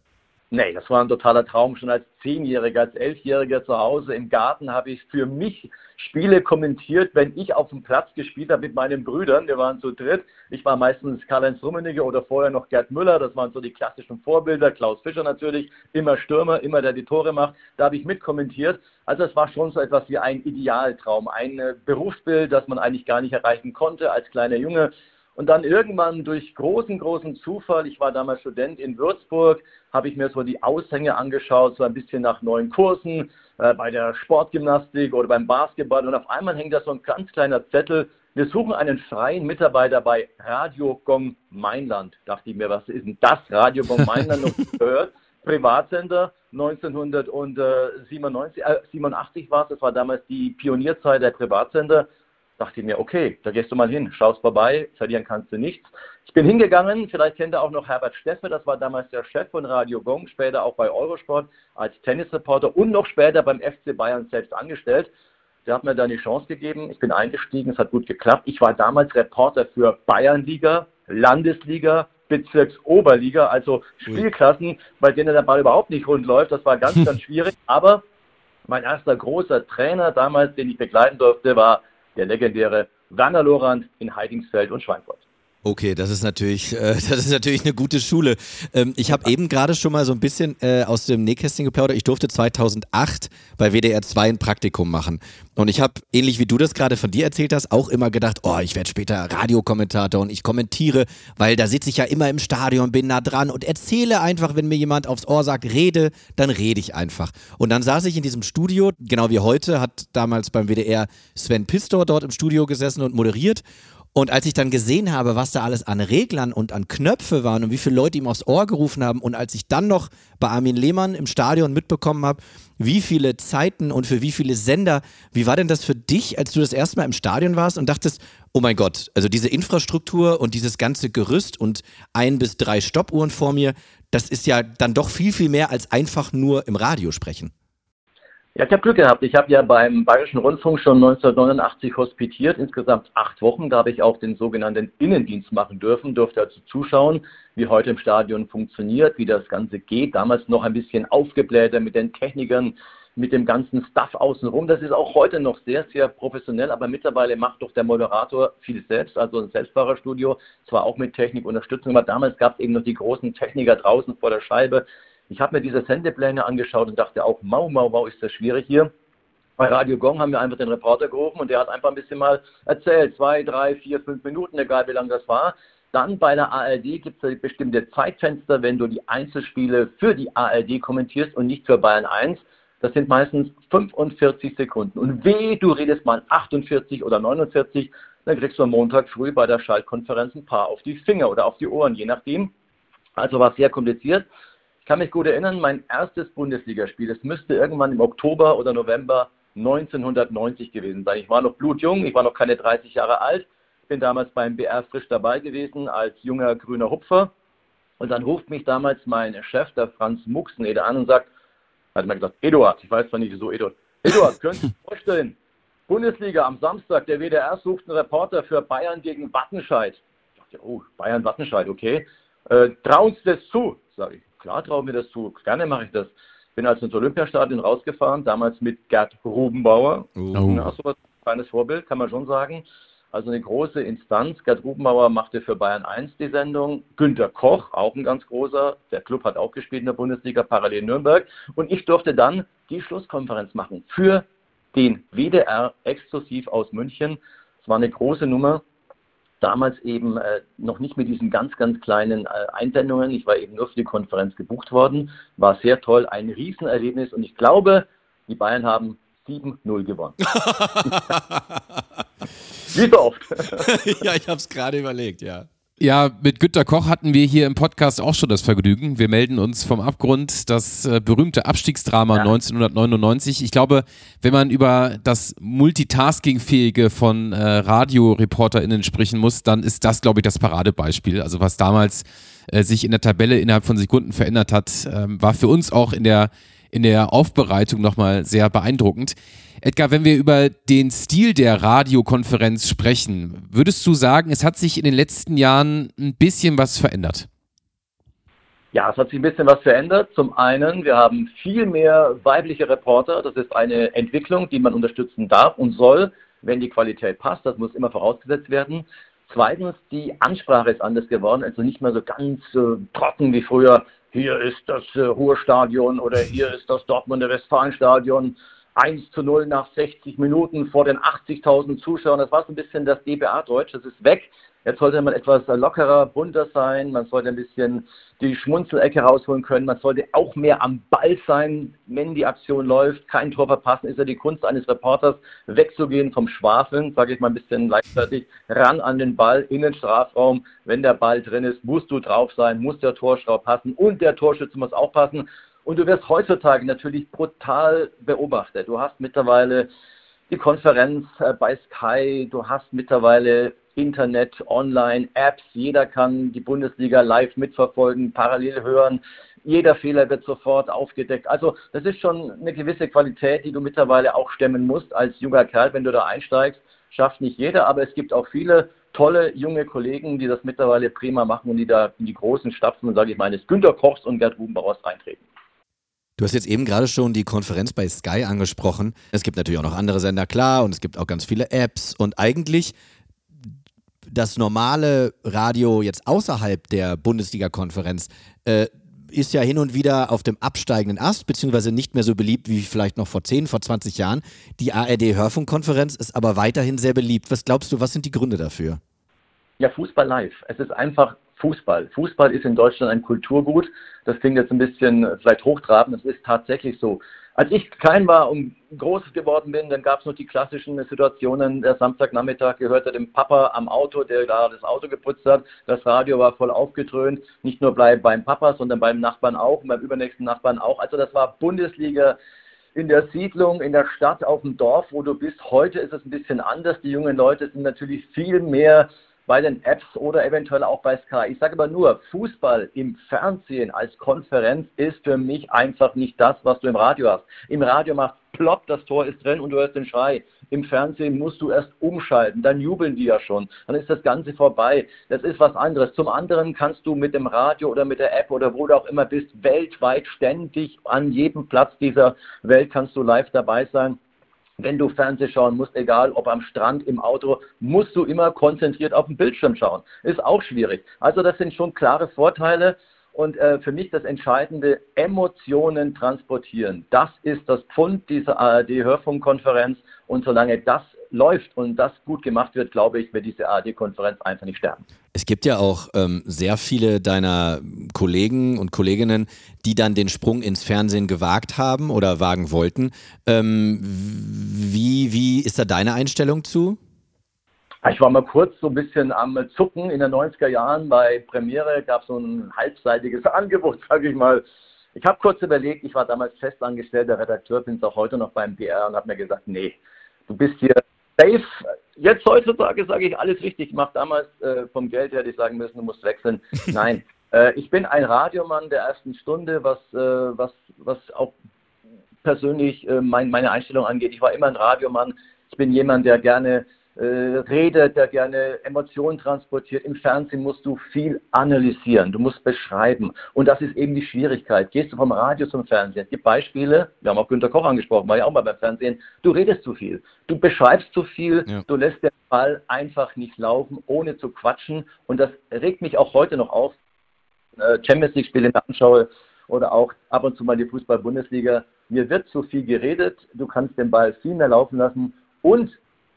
Nee, das war ein totaler Traum. Schon als Zehnjähriger, als Elfjähriger zu Hause im Garten habe ich für mich Spiele kommentiert, wenn ich auf dem Platz gespielt habe mit meinen Brüdern. Wir waren zu dritt. Ich war meistens Karl-Heinz Rummenigge oder vorher noch Gerd Müller. Das waren so die klassischen Vorbilder. Klaus Fischer natürlich, immer Stürmer, immer der die Tore macht. Da habe ich mitkommentiert. Also es war schon so etwas wie ein Idealtraum, ein Berufsbild, das man eigentlich gar nicht erreichen konnte als kleiner Junge. Und dann irgendwann durch großen, großen Zufall, ich war damals Student in Würzburg, habe ich mir so die Aushänge angeschaut, so ein bisschen nach neuen Kursen, äh, bei der Sportgymnastik oder beim Basketball. Und auf einmal hängt da so ein ganz kleiner Zettel. Wir suchen einen freien Mitarbeiter bei Radio Gong Mainland. Dachte ich mir, was ist denn das? Radio Gong *laughs* Mainland noch gehört. Privatsender 1997, äh, 87 war es, das war damals die Pionierzeit der Privatsender dachte ich mir, okay, da gehst du mal hin, schaust vorbei, verlieren kannst du nichts. Ich bin hingegangen, vielleicht kennt ihr auch noch Herbert Steffe, das war damals der Chef von Radio Gong, später auch bei Eurosport als Tennisreporter und noch später beim FC Bayern selbst angestellt. Der hat mir dann die Chance gegeben, ich bin eingestiegen, es hat gut geklappt. Ich war damals Reporter für Bayernliga, Landesliga, Bezirksoberliga, also Spielklassen, bei denen der Ball überhaupt nicht rund läuft. Das war ganz, *laughs* ganz schwierig. Aber mein erster großer Trainer damals, den ich begleiten durfte, war der legendäre Werner Lorand in Heidingsfeld und Schweinfurt. Okay, das ist natürlich, äh, *laughs* das ist natürlich eine gute Schule. Ähm, ich habe eben gerade schon mal so ein bisschen äh, aus dem Nähkästchen geplaudert. Ich durfte 2008 bei WDR 2 ein Praktikum machen. Und ich habe, ähnlich wie du das gerade von dir erzählt hast, auch immer gedacht, oh, ich werde später Radiokommentator und ich kommentiere, weil da sitze ich ja immer im Stadion, bin nah dran und erzähle einfach, wenn mir jemand aufs Ohr sagt, rede, dann rede ich einfach. Und dann saß ich in diesem Studio, genau wie heute, hat damals beim WDR Sven Pistor dort im Studio gesessen und moderiert. Und als ich dann gesehen habe, was da alles an Reglern und an Knöpfe waren und wie viele Leute ihm aufs Ohr gerufen haben und als ich dann noch bei Armin Lehmann im Stadion mitbekommen habe, wie viele Zeiten und für wie viele Sender, wie war denn das für dich, als du das erste Mal im Stadion warst und dachtest, oh mein Gott, also diese Infrastruktur und dieses ganze Gerüst und ein bis drei Stoppuhren vor mir, das ist ja dann doch viel, viel mehr als einfach nur im Radio sprechen. Ja, ich habe Glück gehabt. Ich habe ja beim Bayerischen Rundfunk schon 1989 hospitiert, insgesamt acht Wochen. Da habe ich auch den sogenannten Innendienst machen dürfen, durfte also zuschauen, wie heute im Stadion funktioniert, wie das Ganze geht. Damals noch ein bisschen aufgeblähter mit den Technikern, mit dem ganzen Stuff außenrum. Das ist auch heute noch sehr, sehr professionell, aber mittlerweile macht doch der Moderator viel selbst, also ein Selbstfahrerstudio, zwar auch mit Technikunterstützung, aber damals gab es eben noch die großen Techniker draußen vor der Scheibe. Ich habe mir diese Sendepläne angeschaut und dachte auch, mau, mau, mau, ist das schwierig hier. Bei Radio Gong haben wir einfach den Reporter gerufen und der hat einfach ein bisschen mal erzählt, zwei, drei, vier, fünf Minuten, egal wie lang das war. Dann bei der ARD gibt es bestimmte Zeitfenster, wenn du die Einzelspiele für die ARD kommentierst und nicht für Bayern 1 das sind meistens 45 Sekunden. Und weh, du redest mal 48 oder 49, dann kriegst du am Montag früh bei der Schaltkonferenz ein paar auf die Finger oder auf die Ohren, je nachdem. Also war sehr kompliziert. Ich kann mich gut erinnern, mein erstes Bundesligaspiel, das müsste irgendwann im Oktober oder November 1990 gewesen sein. Ich war noch blutjung, ich war noch keine 30 Jahre alt, bin damals beim BR frisch dabei gewesen als junger grüner Hupfer. Und dann ruft mich damals mein Chef, der Franz Muxenede, an und sagt, hat mir gesagt, Eduard, ich weiß zwar nicht wieso Eduard, Eduard, könnt ihr sich *laughs* vorstellen, Bundesliga am Samstag, der WDR sucht einen Reporter für Bayern gegen Wattenscheid. Ich dachte, oh, Bayern-Wattenscheid, okay. Äh, trauen Sie das zu? Sage ich, klar trauen wir das zu, gerne mache ich das. Bin also ins Olympiastadion rausgefahren, damals mit Gerd Rubenbauer. Oh. Ja, so ein kleines Vorbild, kann man schon sagen. Also eine große Instanz. Gerd Rubenbauer machte für Bayern 1 die Sendung. Günter Koch, auch ein ganz großer. Der Club hat auch gespielt in der Bundesliga, parallel Nürnberg. Und ich durfte dann die Schlusskonferenz machen für den WDR exklusiv aus München. Es war eine große Nummer. Damals eben äh, noch nicht mit diesen ganz, ganz kleinen äh, Einsendungen. Ich war eben nur für die Konferenz gebucht worden. War sehr toll, ein Riesenerlebnis. Und ich glaube, die Bayern haben 7-0 gewonnen. *laughs* Wie so oft. *laughs* ja, ich habe es gerade überlegt, ja. Ja, mit Günter Koch hatten wir hier im Podcast auch schon das Vergnügen. Wir melden uns vom Abgrund, das äh, berühmte Abstiegsdrama ja. 1999. Ich glaube, wenn man über das Multitasking-fähige von äh, RadioreporterInnen sprechen muss, dann ist das, glaube ich, das Paradebeispiel. Also was damals äh, sich in der Tabelle innerhalb von Sekunden verändert hat, ähm, war für uns auch in der, in der Aufbereitung nochmal sehr beeindruckend. Edgar, wenn wir über den Stil der Radiokonferenz sprechen, würdest du sagen, es hat sich in den letzten Jahren ein bisschen was verändert? Ja, es hat sich ein bisschen was verändert. Zum einen, wir haben viel mehr weibliche Reporter. Das ist eine Entwicklung, die man unterstützen darf und soll, wenn die Qualität passt. Das muss immer vorausgesetzt werden. Zweitens, die Ansprache ist anders geworden, also nicht mehr so ganz äh, trocken wie früher. Hier ist das äh, Ruhrstadion oder hier ist das Dortmunder Westfalenstadion 1 zu 0 nach 60 Minuten vor den 80.000 Zuschauern. Das war so ein bisschen das DBA-Deutsch, das ist weg. Jetzt sollte man etwas lockerer, bunter sein, man sollte ein bisschen die Schmunzelecke rausholen können, man sollte auch mehr am Ball sein, wenn die Aktion läuft, kein Tor verpassen, ist ja die Kunst eines Reporters, wegzugehen vom Schwafeln, sage ich mal ein bisschen leichtfertig, ran an den Ball, in den Strafraum, wenn der Ball drin ist, musst du drauf sein, muss der Torschraub passen und der Torschütze muss auch passen. Und du wirst heutzutage natürlich brutal beobachtet. Du hast mittlerweile die Konferenz äh, bei Sky, du hast mittlerweile Internet, Online, Apps, jeder kann die Bundesliga live mitverfolgen, parallel hören, jeder Fehler wird sofort aufgedeckt. Also das ist schon eine gewisse Qualität, die du mittlerweile auch stemmen musst als junger Kerl, wenn du da einsteigst. Schafft nicht jeder, aber es gibt auch viele tolle junge Kollegen, die das mittlerweile prima machen und die da in die großen Stapfen, sage ich mal, des Günter Kochs und Gerd Rubenbauers eintreten. Du hast jetzt eben gerade schon die Konferenz bei Sky angesprochen. Es gibt natürlich auch noch andere Sender, klar, und es gibt auch ganz viele Apps. Und eigentlich das normale Radio jetzt außerhalb der Bundesliga-Konferenz äh, ist ja hin und wieder auf dem absteigenden Ast, beziehungsweise nicht mehr so beliebt wie vielleicht noch vor 10, vor 20 Jahren. Die ARD-Hörfunkkonferenz ist aber weiterhin sehr beliebt. Was glaubst du, was sind die Gründe dafür? Ja, Fußball live. Es ist einfach Fußball. Fußball ist in Deutschland ein Kulturgut. Das klingt jetzt ein bisschen vielleicht hochtrabend, das ist tatsächlich so. Als ich klein war und groß geworden bin, dann gab es noch die klassischen Situationen. Der Samstagnachmittag gehörte dem Papa am Auto, der da das Auto geputzt hat. Das Radio war voll aufgedröhnt. Nicht nur beim Papa, sondern beim Nachbarn auch und beim übernächsten Nachbarn auch. Also das war Bundesliga in der Siedlung, in der Stadt, auf dem Dorf, wo du bist. Heute ist es ein bisschen anders. Die jungen Leute sind natürlich viel mehr bei den Apps oder eventuell auch bei Sky. Ich sage aber nur, Fußball im Fernsehen als Konferenz ist für mich einfach nicht das, was du im Radio hast. Im Radio macht plopp, das Tor ist drin und du hörst den Schrei. Im Fernsehen musst du erst umschalten, dann jubeln die ja schon, dann ist das Ganze vorbei. Das ist was anderes. Zum anderen kannst du mit dem Radio oder mit der App oder wo du auch immer bist, weltweit ständig an jedem Platz dieser Welt kannst du live dabei sein wenn du Fernsehen schauen musst, egal ob am Strand, im Auto, musst du immer konzentriert auf den Bildschirm schauen. Ist auch schwierig. Also das sind schon klare Vorteile. Und äh, für mich das Entscheidende, Emotionen transportieren. Das ist das Pfund dieser ARD-Hörfunkkonferenz. Und solange das läuft und das gut gemacht wird, glaube ich, wird diese ARD-Konferenz einfach nicht sterben. Es gibt ja auch ähm, sehr viele deiner Kollegen und Kolleginnen, die dann den Sprung ins Fernsehen gewagt haben oder wagen wollten. Ähm, wie, wie ist da deine Einstellung zu? Ich war mal kurz so ein bisschen am Zucken. In den 90er Jahren bei Premiere gab es so ein halbseitiges *laughs* Angebot, sage ich mal. Ich habe kurz überlegt, ich war damals festangestellter Redakteur, bin es auch heute noch beim PR und habe mir gesagt, nee, du bist hier safe. Jetzt heutzutage sage ich alles richtig gemacht. Damals äh, vom Geld hätte ich sagen müssen, du musst wechseln. *laughs* Nein, äh, ich bin ein Radiomann der ersten Stunde, was, äh, was, was auch persönlich äh, mein, meine Einstellung angeht. Ich war immer ein Radiomann. Ich bin jemand, der gerne äh, redet, der gerne Emotionen transportiert. Im Fernsehen musst du viel analysieren, du musst beschreiben. Und das ist eben die Schwierigkeit. Gehst du vom Radio zum Fernsehen? Es gibt Beispiele, wir haben auch Günter Koch angesprochen, war ja auch mal beim Fernsehen. Du redest zu viel, du beschreibst zu viel, ja. du lässt den Ball einfach nicht laufen, ohne zu quatschen. Und das regt mich auch heute noch auf. Äh, Champions League-Spiele anschaue oder auch ab und zu mal die Fußball-Bundesliga. Mir wird zu viel geredet, du kannst den Ball viel mehr laufen lassen und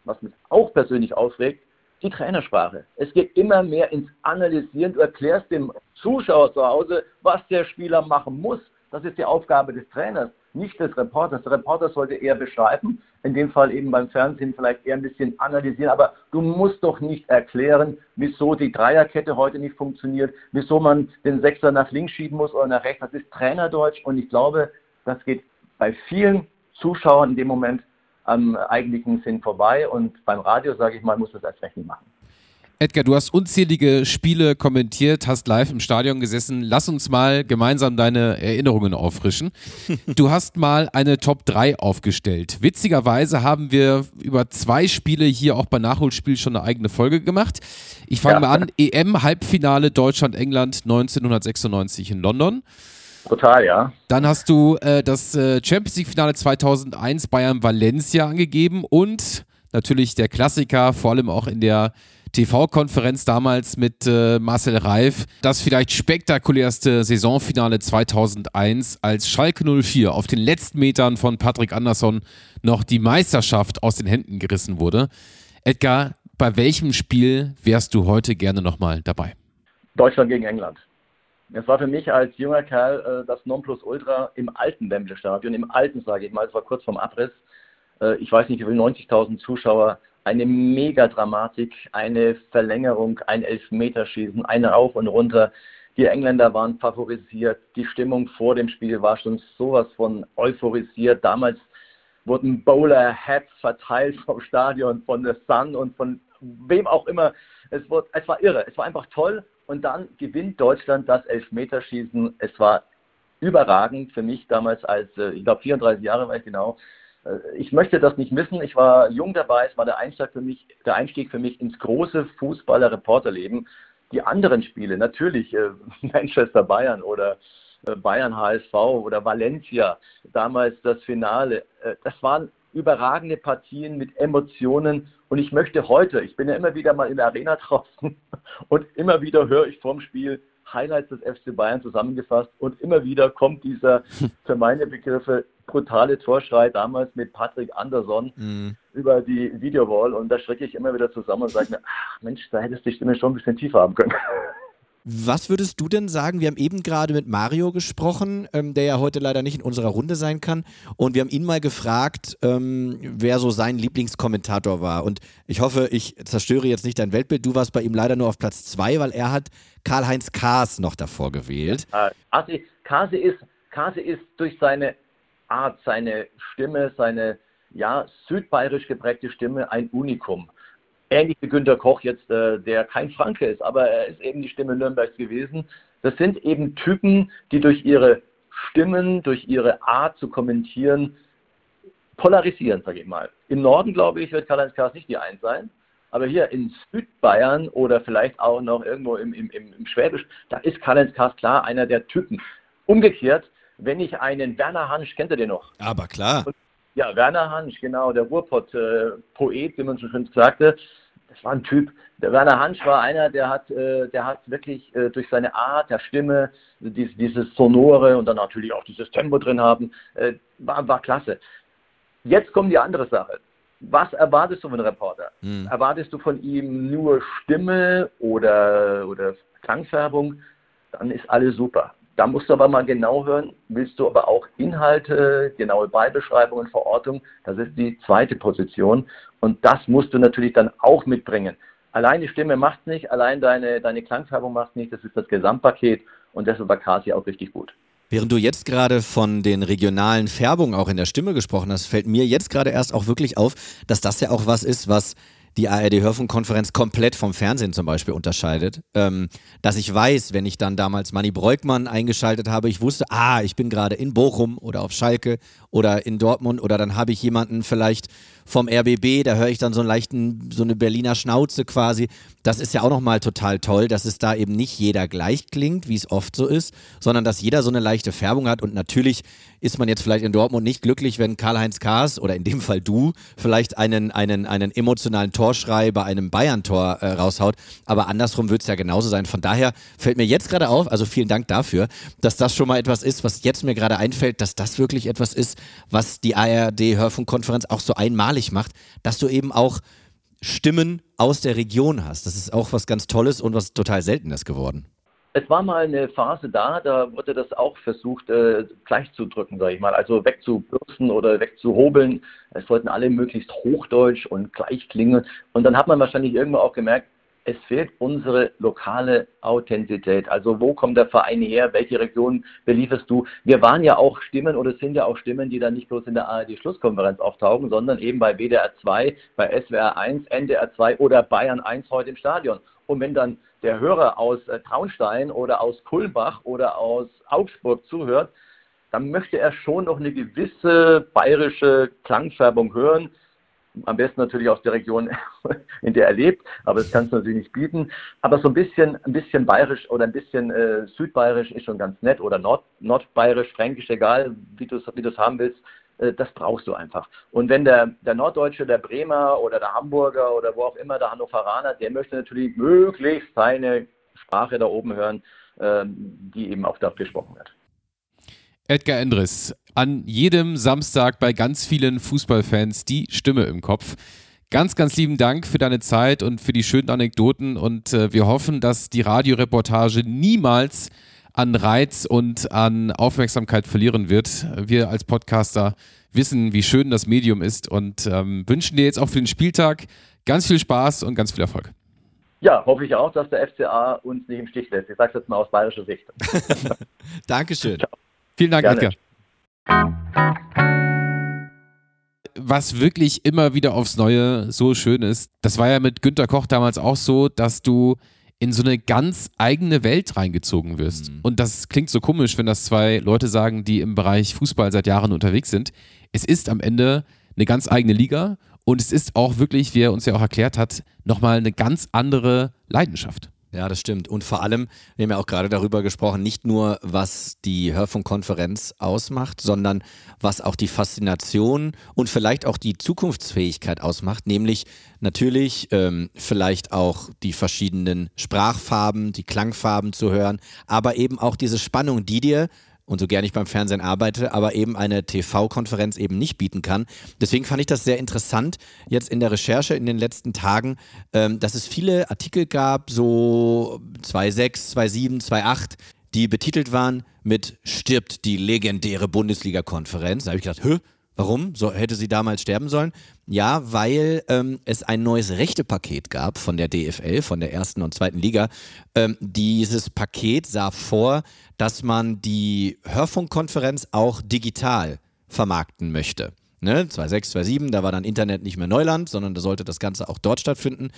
was mich auch persönlich aufregt, die Trainersprache. Es geht immer mehr ins Analysieren. Du erklärst dem Zuschauer zu Hause, was der Spieler machen muss. Das ist die Aufgabe des Trainers, nicht des Reporters. Der Reporter sollte eher beschreiben, in dem Fall eben beim Fernsehen vielleicht eher ein bisschen analysieren. Aber du musst doch nicht erklären, wieso die Dreierkette heute nicht funktioniert, wieso man den Sechser nach links schieben muss oder nach rechts. Das ist Trainerdeutsch und ich glaube, das geht bei vielen Zuschauern in dem Moment am eigentlichen Sinn vorbei. Und beim Radio, sage ich mal, muss das erst recht nicht machen. Edgar, du hast unzählige Spiele kommentiert, hast live im Stadion gesessen. Lass uns mal gemeinsam deine Erinnerungen auffrischen. *laughs* Du hast mal eine Top 3 aufgestellt. Witzigerweise haben wir über zwei Spiele hier auch bei Nachholspiel schon eine eigene Folge gemacht. Ich fange ja. mal an. EM-Halbfinale Deutschland-England 1996 in London. Total, ja. Dann hast du äh, das äh, Champions League-Finale 2001 Bayern-Valencia angegeben und natürlich der Klassiker, vor allem auch in der TV-Konferenz damals mit äh, Marcel Reif, das vielleicht spektakulärste Saisonfinale 2001, als Schalke 04 auf den letzten Metern von Patrick Andersson noch die Meisterschaft aus den Händen gerissen wurde. Edgar, bei welchem Spiel wärst du heute gerne nochmal dabei? Deutschland gegen England. Es war für mich als junger Kerl äh, das Nonplusultra im alten Wembley-Stadion, im alten, sage ich mal, es war kurz vorm Abriss. Äh, ich weiß nicht, wie viel, 90.000 Zuschauer, eine Megadramatik, eine Verlängerung, ein Elfmeterschießen, ein Rauf und runter. Die Engländer waren favorisiert. Die Stimmung vor dem Spiel war schon sowas von euphorisiert. Damals wurden Bowler-Hats verteilt vom Stadion, von The Sun und von wem auch immer. Es, wurde, es war irre. Es war einfach toll. Und dann gewinnt Deutschland das Elfmeterschießen. Es war überragend für mich damals als, äh, ich glaube 34 Jahre war ich genau. Äh, ich möchte das nicht missen. Ich war jung dabei. Es war der Einstieg für mich, der Einstieg für mich ins große Fußballer-Reporterleben. Die anderen Spiele, natürlich äh, *laughs* Manchester Bayern oder Bayern HSV oder Valencia, damals das Finale. Das waren überragende Partien mit Emotionen. Und ich möchte heute, ich bin ja immer wieder mal in der Arena *laughs* draußen und immer wieder höre ich vorm Spiel Highlights des FC Bayern zusammengefasst und immer wieder kommt dieser *laughs* für meine Begriffe brutale Torschrei damals mit Patrick Anderson mhm. über die Videowall und da schrecke ich immer wieder zusammen und sage mir, ach Mensch, da hättest du die Stimme schon ein bisschen tiefer haben können. *laughs* Was würdest du denn sagen? Wir haben eben gerade mit Mario gesprochen, ähm, der ja heute leider nicht in unserer Runde sein kann. Und wir haben ihn mal gefragt, ähm, wer so sein Lieblingskommentator war. Und ich hoffe, ich zerstöre jetzt nicht dein Weltbild. Du warst bei ihm leider nur auf Platz zwei, weil er hat Karl-Heinz Kaas noch davor gewählt. Äh, Kase, ist, Kase ist durch seine Art, seine Stimme, seine ja, südbayerisch geprägte Stimme ein Unikum ähnlich wie Günter Koch jetzt, äh, der kein Franke ist, aber er ist eben die Stimme Nürnbergs gewesen. Das sind eben Typen, die durch ihre Stimmen, durch ihre Art zu kommentieren, polarisieren, sage ich mal. Im Norden, glaube ich, wird Karl-Heinz Kars nicht die Eins sein. Aber hier in Südbayern oder vielleicht auch noch irgendwo im, im, im Schwäbisch, da ist Karl-Heinz Kars klar einer der Typen. Umgekehrt, wenn ich einen Werner Hansch, kennt ihr den noch? Aber klar. Und, ja, Werner Hansch, genau, der Ruhrpott-Poet, äh, wie man so schön sagte. Das war ein Typ. Der Werner Hansch war einer, der hat, äh, der hat wirklich äh, durch seine Art der Stimme, dies, dieses Sonore und dann natürlich auch dieses Tempo drin haben, äh, war, war klasse. Jetzt kommt die andere Sache. Was erwartest du von einem Reporter? Mhm. Erwartest du von ihm nur Stimme oder, oder Klangfärbung? Dann ist alles super. Da musst du aber mal genau hören, willst du aber auch Inhalte, genaue Beibeschreibungen, Verortung, das ist die zweite Position und das musst du natürlich dann auch mitbringen. Allein die Stimme macht nicht, allein deine, deine Klangfärbung macht nicht, das ist das Gesamtpaket und deshalb war Kasi auch richtig gut. Während du jetzt gerade von den regionalen Färbungen auch in der Stimme gesprochen hast, fällt mir jetzt gerade erst auch wirklich auf, dass das ja auch was ist, was die ARD-Hörfunkkonferenz komplett vom Fernsehen zum Beispiel unterscheidet. Ähm, dass ich weiß, wenn ich dann damals Manny Breukmann eingeschaltet habe, ich wusste, ah, ich bin gerade in Bochum oder auf Schalke oder in Dortmund oder dann habe ich jemanden vielleicht vom RBB, da höre ich dann so einen leichten, so eine Berliner Schnauze quasi. Das ist ja auch nochmal total toll, dass es da eben nicht jeder gleich klingt, wie es oft so ist, sondern dass jeder so eine leichte Färbung hat und natürlich ist man jetzt vielleicht in Dortmund nicht glücklich, wenn Karl-Heinz Kaas oder in dem Fall du vielleicht einen, einen, einen emotionalen Torschrei bei einem Bayern-Tor äh, raushaut. Aber andersrum wird es ja genauso sein. Von daher fällt mir jetzt gerade auf, also vielen Dank dafür, dass das schon mal etwas ist, was jetzt mir gerade einfällt, dass das wirklich etwas ist, was die ARD-Hörfunkkonferenz auch so einmalig macht, dass du eben auch Stimmen aus der Region hast. Das ist auch was ganz Tolles und was total Seltenes geworden. Es war mal eine Phase da, da wurde das auch versucht, äh, gleichzudrücken, sage ich mal, also wegzubürsten oder wegzuhobeln. Es wollten alle möglichst hochdeutsch und gleich klingen. Und dann hat man wahrscheinlich irgendwo auch gemerkt, es fehlt unsere lokale Authentizität. Also wo kommt der Verein her? Welche Region belieferst du? Wir waren ja auch Stimmen oder sind ja auch Stimmen, die dann nicht bloß in der ARD-Schlusskonferenz auftauchen, sondern eben bei WDR 2, bei SWR 1, NDR 2 oder Bayern 1 heute im Stadion. Und wenn dann der Hörer aus äh, Traunstein oder aus Kulmbach oder aus Augsburg zuhört, dann möchte er schon noch eine gewisse bayerische Klangfärbung hören. Am besten natürlich aus der Region, *laughs* in der er lebt, aber das kannst du natürlich nicht bieten. Aber so ein bisschen, ein bisschen bayerisch oder ein bisschen äh, südbayerisch ist schon ganz nett oder nord, nordbayerisch, fränkisch, egal wie du es wie haben willst. Äh, das brauchst du einfach. Und wenn der, der Norddeutsche, der Bremer oder der Hamburger oder wo auch immer, der Hannoveraner, der möchte natürlich möglichst seine Sprache da oben hören, ähm, die eben auch dort gesprochen wird. Edgar Endres, an jedem Samstag bei ganz vielen Fußballfans die Stimme im Kopf. Ganz, ganz lieben Dank für deine Zeit und für die schönen Anekdoten und äh, wir hoffen, dass die Radioreportage niemals an Reiz und an Aufmerksamkeit verlieren wird. Wir als Podcaster wissen, wie schön das Medium ist und ähm, wünschen dir jetzt auch für den Spieltag ganz viel Spaß und ganz viel Erfolg. Ja, hoffe ich auch, dass der FCA uns nicht im Stich lässt. Ich sage es jetzt mal aus bayerischer Sicht. *laughs* *laughs* Dankeschön. Ciao. Vielen Dank, Gerne. Edgar. Was wirklich immer wieder aufs Neue so schön ist, das war ja mit Günter Koch damals auch so, dass du in so eine ganz eigene Welt reingezogen wirst. Mhm. Und das klingt so komisch, wenn das zwei Leute sagen, die im Bereich Fußball seit Jahren unterwegs sind. Es ist am Ende eine ganz eigene Liga und es ist auch wirklich, wie er uns ja auch erklärt hat, nochmal eine ganz andere Leidenschaft. Ja, das stimmt. Und vor allem, wir haben ja auch gerade darüber gesprochen, nicht nur, was die Hörfunkkonferenz ausmacht, sondern was auch die Faszination und vielleicht auch die Zukunftsfähigkeit ausmacht, nämlich natürlich ähm, vielleicht auch die verschiedenen Sprachfarben, die Klangfarben zu hören, aber eben auch diese Spannung, die dir und so gerne ich beim Fernsehen arbeite, aber eben eine TV-Konferenz eben nicht bieten kann. Deswegen fand ich das sehr interessant jetzt in der Recherche in den letzten Tagen, ähm, dass es viele Artikel gab, so 2.6, 2.7, 2.8, die betitelt waren mit Stirbt die legendäre Bundesliga-Konferenz. Da habe ich gedacht, hä? Warum? So, hätte sie damals sterben sollen? Ja, weil ähm, es ein neues Rechtepaket gab von der DFL, von der ersten und zweiten Liga. Ähm, dieses Paket sah vor, dass man die Hörfunkkonferenz auch digital vermarkten möchte. Ne, 2006, 2007, da war dann Internet nicht mehr Neuland, sondern da sollte das Ganze auch dort stattfinden.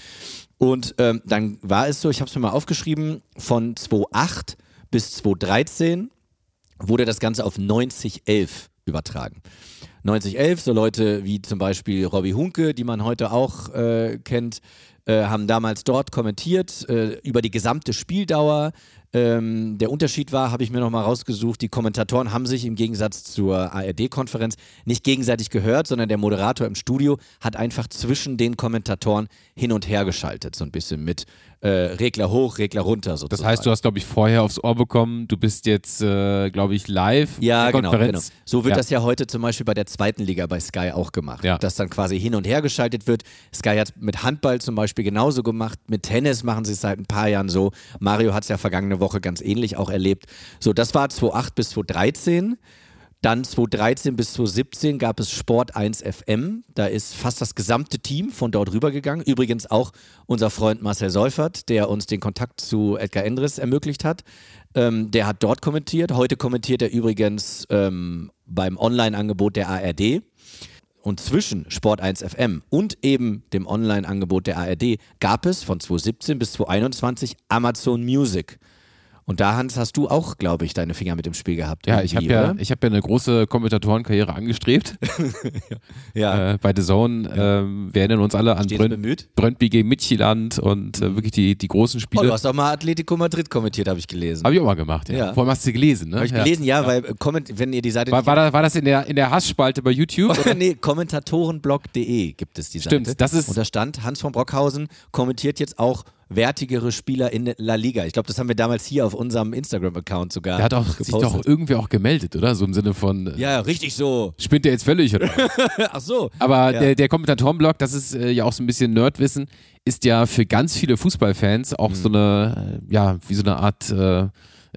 Und ähm, dann war es so, ich habe es mir mal aufgeschrieben, von 2008 bis 2013 wurde das Ganze auf 9011 übertragen. 9011, so Leute wie zum Beispiel Robbie Hunke, die man heute auch äh, kennt, äh, haben damals dort kommentiert äh, über die gesamte Spieldauer. Ähm, der Unterschied war, habe ich mir nochmal rausgesucht, die Kommentatoren haben sich im Gegensatz zur ARD-Konferenz nicht gegenseitig gehört, sondern der Moderator im Studio hat einfach zwischen den Kommentatoren hin und her geschaltet, so ein bisschen mit äh, Regler hoch, Regler runter sozusagen. Das heißt, du hast, glaube ich, vorher aufs Ohr bekommen, du bist jetzt, äh, glaube ich, live. Ja, genau, genau. So wird Ja. das ja heute zum Beispiel bei der zweiten Liga bei Sky auch gemacht. Ja. Dass dann quasi hin und her geschaltet wird. Sky hat mit Handball zum Beispiel genauso gemacht. Mit Tennis machen sie es seit ein paar Jahren so. Mario hat es ja vergangene Woche ganz ähnlich auch erlebt. So, das war 2008 bis 2013. Dann 2013 bis 2017 gab es Sport 1 FM. Da ist fast das gesamte Team von dort rübergegangen. Übrigens auch unser Freund Marcel Seufert, der uns den Kontakt zu Edgar Endres ermöglicht hat. Ähm, der hat dort kommentiert. Heute kommentiert er übrigens ähm, beim Online-Angebot der ARD. Und zwischen Sport 1 FM und eben dem Online-Angebot der ARD gab es von 2017 bis 2021 Amazon Music. Und da, Hans, hast du auch, glaube ich, deine Finger mit dem Spiel gehabt. Ja, ich habe ja, ich hab ja eine große Kommentatorenkarriere angestrebt. *laughs* Ja. Äh, bei The Zone. Ähm, wir erinnern uns alle an bemüht. Brøndby gegen Midtjylland und äh, wirklich die, die großen Oh, Spiele. du hast auch mal Atletico Madrid kommentiert, habe ich gelesen. Habe ich auch mal gemacht, ja. Ja. Vor allem hast du gelesen, ne? Habe ich gelesen, ja, weil äh, comment, wenn ihr die Seite War, war, da, war das in der, in der Hassspalte bei YouTube? *laughs* Oder? nee, kommentatorenblog.de gibt es die Seite. Stimmt, das ist- Und da stand, Hans von Brockhausen kommentiert jetzt auch wertigere Spieler in La Liga. Ich glaube, das haben wir damals hier auf unserem Instagram-Account sogar Der hat auch, sich doch irgendwie auch gemeldet, oder? So im Sinne von, äh, ja, richtig so. spinnt der jetzt völlig, oder? *laughs* Ach so. Aber ja. der, der Kommentatorenblog, das ist äh, ja auch so ein bisschen Nerdwissen, ist ja für ganz viele Fußballfans auch Mhm. so eine, äh, ja, wie so eine Art äh,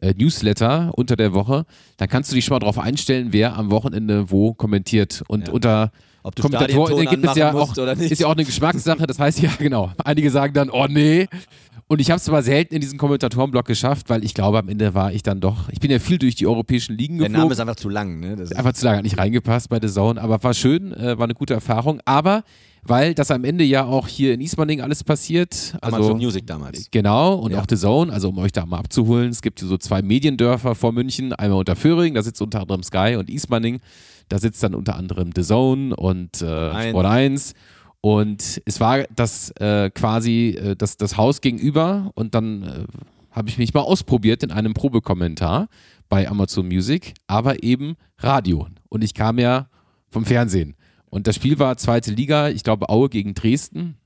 äh, Newsletter unter der Woche. Da kannst du dich schon mal drauf einstellen, wer am Wochenende wo kommentiert. Und Ja. unter Ob du Stadionton gibt es ja auch, oder nicht. ist ja auch eine Geschmackssache. Das heißt, ja, *laughs* genau. Einige sagen dann, oh nee. Und ich habe es aber selten in diesen Kommentatorenblog geschafft, weil ich glaube, am Ende war ich dann doch, ich bin ja viel durch die europäischen Ligen Der geflogen. Name ist einfach zu lang, ne? Das ist Einfach zu lange, hat nicht reingepasst bei The Zone, aber war schön, äh, war eine gute Erfahrung. Aber weil das am Ende ja auch hier in Ismaning alles passiert. Also, Amazon Music damals. Genau, und Ja. auch The Zone, also um euch da mal abzuholen, es gibt hier so zwei Mediendörfer vor München, einmal unter Föhring, da sitzt unter anderem Sky und Ismaning, da sitzt dann unter anderem The Zone und äh, Eins. Sport 1. Und es war das äh, quasi äh, das, das Haus gegenüber und dann äh, habe ich mich mal ausprobiert in einem Probekommentar bei Amazon Music, aber eben Radio. Und ich kam ja vom Fernsehen. Und das Spiel war zweite Liga, ich glaube Aue gegen Dresden.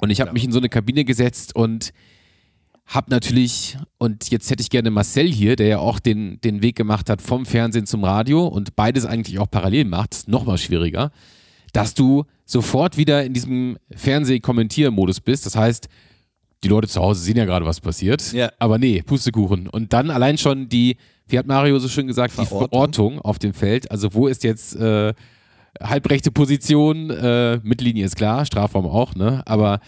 Und ich habe mich in so eine Kabine gesetzt und habe natürlich, und jetzt hätte ich gerne Marcel hier, der ja auch den, den Weg gemacht hat vom Fernsehen zum Radio und beides eigentlich auch parallel macht, ist noch mal schwieriger, dass du sofort wieder in diesem Fernseh-Kommentiermodus bist. Das heißt, die Leute zu Hause sehen ja gerade, was passiert. Ja. Aber nee, Pustekuchen. Und dann allein schon die, wie hat Mario so schön gesagt, die Verortung. Verortung auf dem Feld. Also wo ist jetzt äh, halbrechte Position, äh, Mittellinie ist klar, Strafraum auch, ne? Aber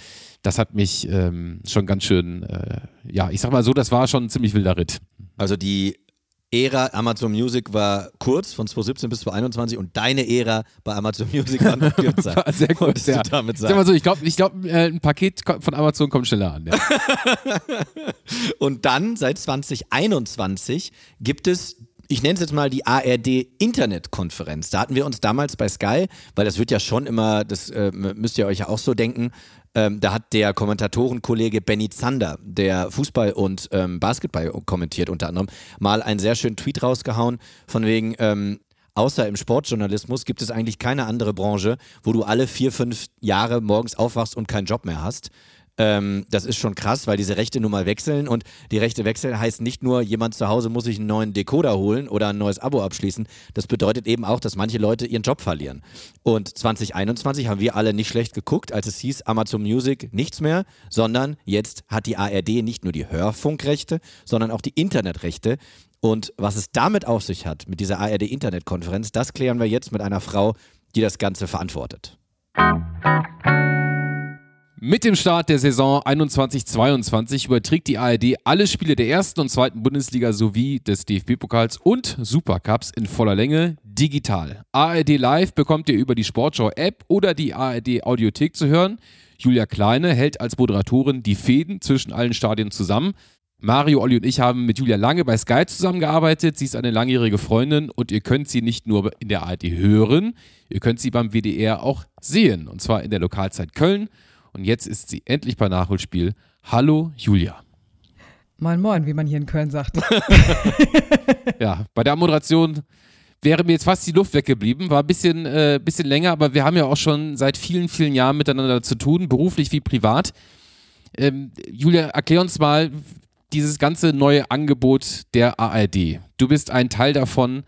das hat mich ähm, schon ganz schön, äh, ja, ich sag mal so, das war schon ein ziemlich wilder Ritt. Also die Ära Amazon Music war kurz, von 2017 bis 2021 und deine Ära bei Amazon Music war noch kürzer. *laughs* Sehr gut, ja. du damit Sag mal sagen. so, ich glaube, ich glaub, äh, ein Paket von Amazon kommt schneller an. Ja. *laughs* Und dann, seit 2021, gibt es, ich nenne es jetzt mal die ARD Internetkonferenz. Da hatten wir uns damals bei Sky, weil das wird ja schon immer, das äh, müsst ihr euch ja auch so denken, ähm, da hat der Kommentatorenkollege Benny Zander, der Fußball und ähm, Basketball kommentiert unter anderem, mal einen sehr schönen Tweet rausgehauen, von wegen, ähm, Außer im Sportjournalismus gibt es eigentlich keine andere Branche, wo du alle vier, fünf Jahre morgens aufwachst und keinen Job mehr hast. Ähm, das ist schon krass, weil diese Rechte nun mal wechseln und die Rechte wechseln heißt nicht nur, jemand zu Hause muss sich einen neuen Decoder holen oder ein neues Abo abschließen. Das bedeutet eben auch, dass manche Leute ihren Job verlieren. Und 2021 haben wir alle nicht schlecht geguckt, als es hieß, Amazon Music nichts mehr, sondern jetzt hat die ARD nicht nur die Hörfunkrechte, sondern auch die Internetrechte. Und was es damit auf sich hat, mit dieser ARD-Internetkonferenz, das klären wir jetzt mit einer Frau, die das Ganze verantwortet. Mit dem Start der Saison 21-22 überträgt die ARD alle Spiele der ersten und zweiten Bundesliga sowie des DFB-Pokals und Supercups in voller Länge digital. ARD Live bekommt ihr über die Sportschau-App oder die ARD Audiothek zu hören. Julia Kleine hält als Moderatorin die Fäden zwischen allen Stadien zusammen. Mario, Olli und ich haben mit Julia lange bei Sky zusammengearbeitet. Sie ist eine langjährige Freundin und ihr könnt sie nicht nur in der ARD hören, ihr könnt sie beim WDR auch sehen. Und zwar in der Lokalzeit Köln und jetzt ist sie endlich bei Nachholspiel. Hallo Julia. Moin Moin, wie man hier in Köln sagt. *laughs* ja, bei der Moderation wäre mir jetzt fast die Luft weggeblieben. War ein bisschen, äh, bisschen länger, aber wir haben ja auch schon seit vielen, vielen Jahren miteinander zu tun, beruflich wie privat. Ähm, Julia, erklär uns mal dieses ganze neue Angebot der ARD. Du bist ein Teil davon.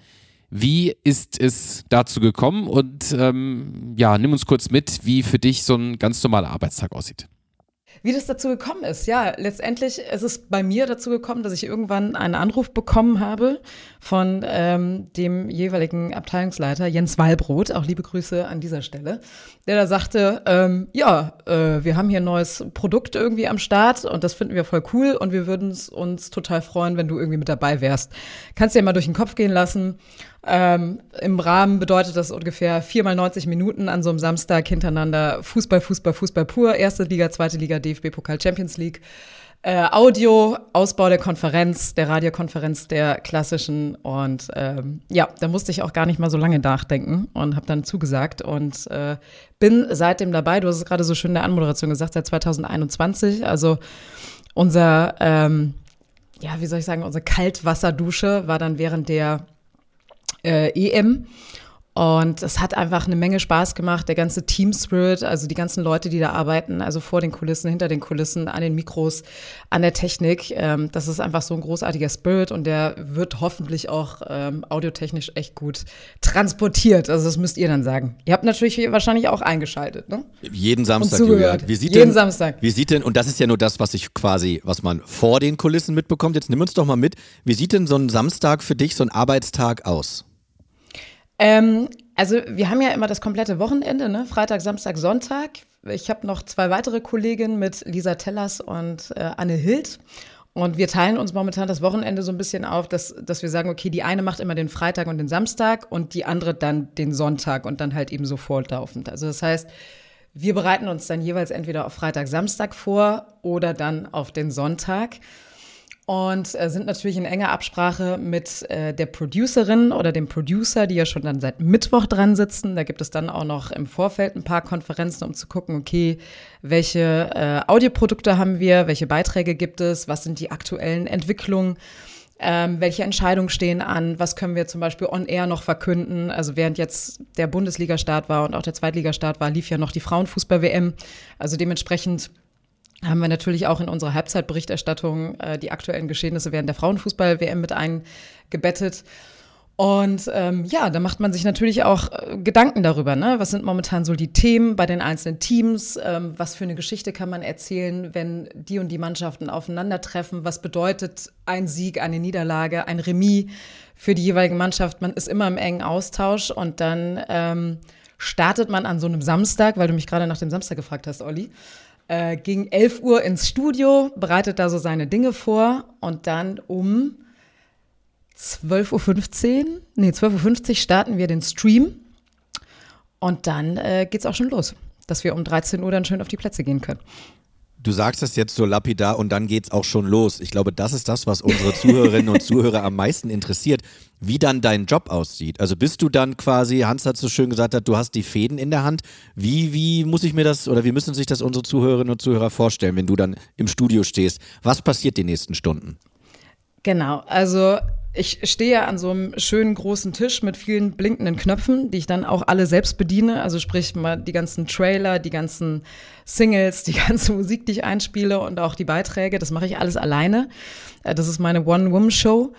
Wie ist es dazu gekommen? Und ähm, ja, nimm uns kurz mit, wie für dich so ein ganz normaler Arbeitstag aussieht. Wie das dazu gekommen ist, ja, letztendlich ist es bei mir dazu gekommen, dass ich irgendwann einen Anruf bekommen habe von ähm, dem jeweiligen Abteilungsleiter Jens Wallbrot, auch liebe Grüße an dieser Stelle, der da sagte, ähm, ja, äh, wir haben hier ein neues Produkt irgendwie am Start und das finden wir voll cool und wir würden uns total freuen, wenn du irgendwie mit dabei wärst. Kannst dir mal durch den Kopf gehen lassen ähm, Im Rahmen bedeutet das ungefähr viermal 90 Minuten an so einem Samstag hintereinander Fußball, Fußball, Fußball pur. Erste Liga, zweite Liga, DFB-Pokal, Champions League. Äh, Audio, Ausbau der Konferenz, der Radiokonferenz der klassischen. Und ähm, ja, da musste ich auch gar nicht mal so lange nachdenken und habe dann zugesagt und äh, bin seitdem dabei. Du hast es gerade so schön in der Anmoderation gesagt, seit 2021. Also unser, ähm, ja, wie soll ich sagen, unsere Kaltwasserdusche war dann während der äh, EM. Und es hat einfach eine Menge Spaß gemacht, der ganze Team Spirit, also die ganzen Leute, die da arbeiten, also vor den Kulissen, hinter den Kulissen, an den Mikros, an der Technik. Ähm, das ist einfach so ein großartiger Spirit und der wird hoffentlich auch ähm, audiotechnisch echt gut transportiert. Also das müsst ihr dann sagen. Ihr habt natürlich wahrscheinlich auch eingeschaltet, ne? Jeden Samstag, Julia. Wie sieht Jeden denn, Samstag. Wie sieht denn, und das ist ja nur das, was ich quasi, was man vor den Kulissen mitbekommt. Jetzt nimm uns doch mal mit. Wie sieht denn so ein Samstag für dich, so ein Arbeitstag aus? Ähm, also wir haben ja immer das komplette Wochenende, ne? Freitag, Samstag, Sonntag. Ich habe noch zwei weitere Kolleginnen mit Lisa Tellers und äh, Anne Hild. Und wir teilen uns momentan das Wochenende so ein bisschen auf, dass, dass wir sagen, okay, die eine macht immer den Freitag und den Samstag und die andere dann den Sonntag und dann halt eben so fortlaufend. Also das heißt, wir bereiten uns dann jeweils entweder auf Freitag, Samstag vor oder dann auf den Sonntag und äh, sind natürlich in enger Absprache mit äh, der Producerin oder dem Producer, die ja schon dann seit Mittwoch dran sitzen. Da gibt es dann auch noch im Vorfeld ein paar Konferenzen, um zu gucken, okay, welche äh, Audioprodukte haben wir, welche Beiträge gibt es, was sind die aktuellen Entwicklungen. Ähm, welche Entscheidungen stehen an? Was können wir zum Beispiel on air noch verkünden? Also während jetzt der Bundesliga-Start war und auch der Zweitliga-Start war, lief ja noch die Frauenfußball-WM. Also dementsprechend haben wir natürlich auch in unserer Halbzeitberichterstattung äh, die aktuellen Geschehnisse während der Frauenfußball-WM mit eingebettet. Und ähm, ja, da macht man sich natürlich auch äh, Gedanken darüber, ne? was sind momentan so die Themen bei den einzelnen Teams, ähm, was für eine Geschichte kann man erzählen, wenn die und die Mannschaften aufeinandertreffen, was bedeutet ein Sieg, eine Niederlage, ein Remis für die jeweilige Mannschaft. Man ist immer im engen Austausch und dann ähm, startet man an so einem Samstag, weil du mich gerade nach dem Samstag gefragt hast, Olli äh, ging 11 Uhr ins Studio, bereitet da so seine Dinge vor und dann um 12.15 Uhr, nee, 12.50 Uhr starten wir den Stream und dann äh, geht's auch schon los, dass wir um 13 Uhr dann schön auf die Plätze gehen können. Du sagst das jetzt so lapidar und dann geht's auch schon los. Ich glaube, das ist das, was unsere Zuhörerinnen und Zuhörer am meisten interessiert, wie dann dein Job aussieht. Also bist du dann quasi, Hans hat so schön gesagt, du hast die Fäden in der Hand. Wie, wie muss ich mir das oder wie müssen sich das unsere Zuhörerinnen und Zuhörer vorstellen, wenn du dann im Studio stehst? Was passiert die nächsten Stunden? Genau, also ich stehe an so einem schönen großen Tisch mit vielen blinkenden Knöpfen, die ich dann auch alle selbst bediene. Also sprich mal die ganzen Trailer, die ganzen Singles, die *laughs* ganze Musik, die ich einspiele und auch die Beiträge. Das mache ich alles alleine. Äh, das ist meine One-Woman-Show.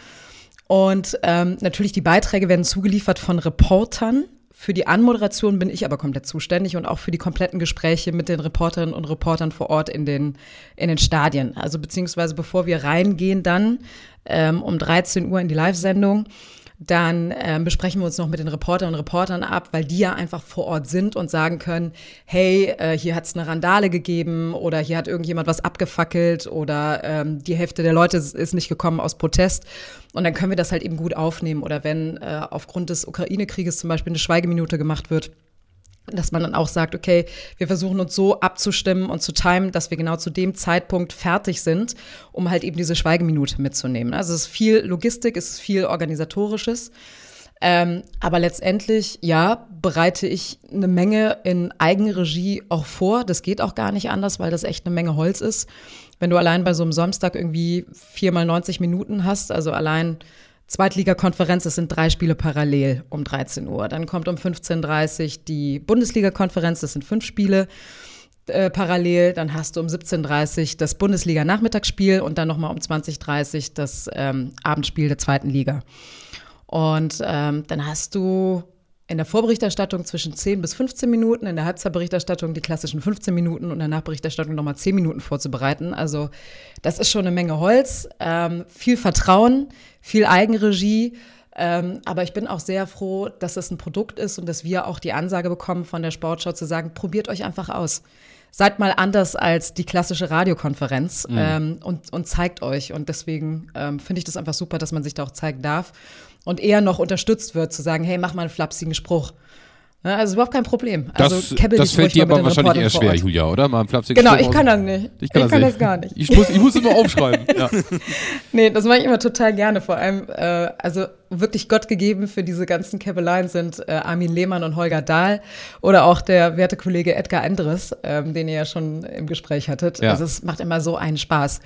Und ähm, natürlich die Beiträge werden zugeliefert von Reportern. Für die Anmoderation bin ich aber komplett zuständig und auch für die kompletten Gespräche mit den Reporterinnen und Reportern vor Ort in den, in den Stadien. Also beziehungsweise bevor wir reingehen dann ähm, um 13 Uhr in die Live-Sendung, Dann ähm, besprechen wir uns noch mit den Reporterinnen und Reportern ab, weil die ja einfach vor Ort sind und sagen können, hey, äh, hier hat es eine Randale gegeben oder hier hat irgendjemand was abgefackelt oder ähm, die Hälfte der Leute ist nicht gekommen aus Protest. Und dann können wir das halt eben gut aufnehmen. Oder wenn äh, aufgrund des Ukraine-Krieges zum Beispiel eine Schweigeminute gemacht wird, dass man dann auch sagt, okay, wir versuchen uns so abzustimmen und zu timen, dass wir genau zu dem Zeitpunkt fertig sind, um halt eben diese Schweigeminute mitzunehmen. Also es ist viel Logistik, es ist viel organisatorisches. Ähm, aber letztendlich, ja, bereite ich eine Menge in Eigenregie auch vor. Das geht auch gar nicht anders, weil das echt eine Menge Holz ist. Wenn du allein bei so einem Samstag irgendwie viermal 90 Minuten hast, also allein Zweitligakonferenz, es sind drei Spiele parallel um 13 Uhr. Dann kommt um 15.30 Uhr die Bundesliga-Konferenz, das sind fünf Spiele äh, parallel. Dann hast du um 17.30 Uhr das Bundesliga-Nachmittagsspiel und dann nochmal um 20.30 Uhr das ähm, Abendspiel der zweiten Liga. Und ähm, dann hast du in der Vorberichterstattung zwischen 10 bis 15 Minuten, in der Halbzeitberichterstattung die klassischen 15 Minuten und in der Nachberichterstattung nochmal 10 Minuten vorzubereiten. Also das ist schon eine Menge Holz, ähm, viel Vertrauen, viel Eigenregie. Ähm, aber ich bin auch sehr froh, dass es ein Produkt ist und dass wir auch die Ansage bekommen von der Sportschau zu sagen, probiert euch einfach aus. Seid mal anders als die klassische Radiokonferenz mhm. ähm, und, und zeigt euch. Und deswegen ähm, finde ich das einfach super, dass man sich da auch zeigen darf und eher noch unterstützt wird, zu sagen, hey, mach mal einen flapsigen Spruch. Ja, also überhaupt kein Problem. Also das, das fällt dir aber wahrscheinlich eher schwer, Julia, oder? Mal einen flapsigen genau, Spruch ich kann das nicht. Ich kann, ich das, kann das, gar nicht. Ich muss, ich muss immer aufschreiben. *laughs* ja. Nee, das mache ich immer total gerne. Vor allem, äh, also wirklich Gott gegeben für diese ganzen Käppeleien sind äh, Armin Lehmann und Holger Dahl oder auch der werte Kollege Edgar Endres, ähm, den ihr ja schon im Gespräch hattet. Ja. Also es macht immer so einen Spaß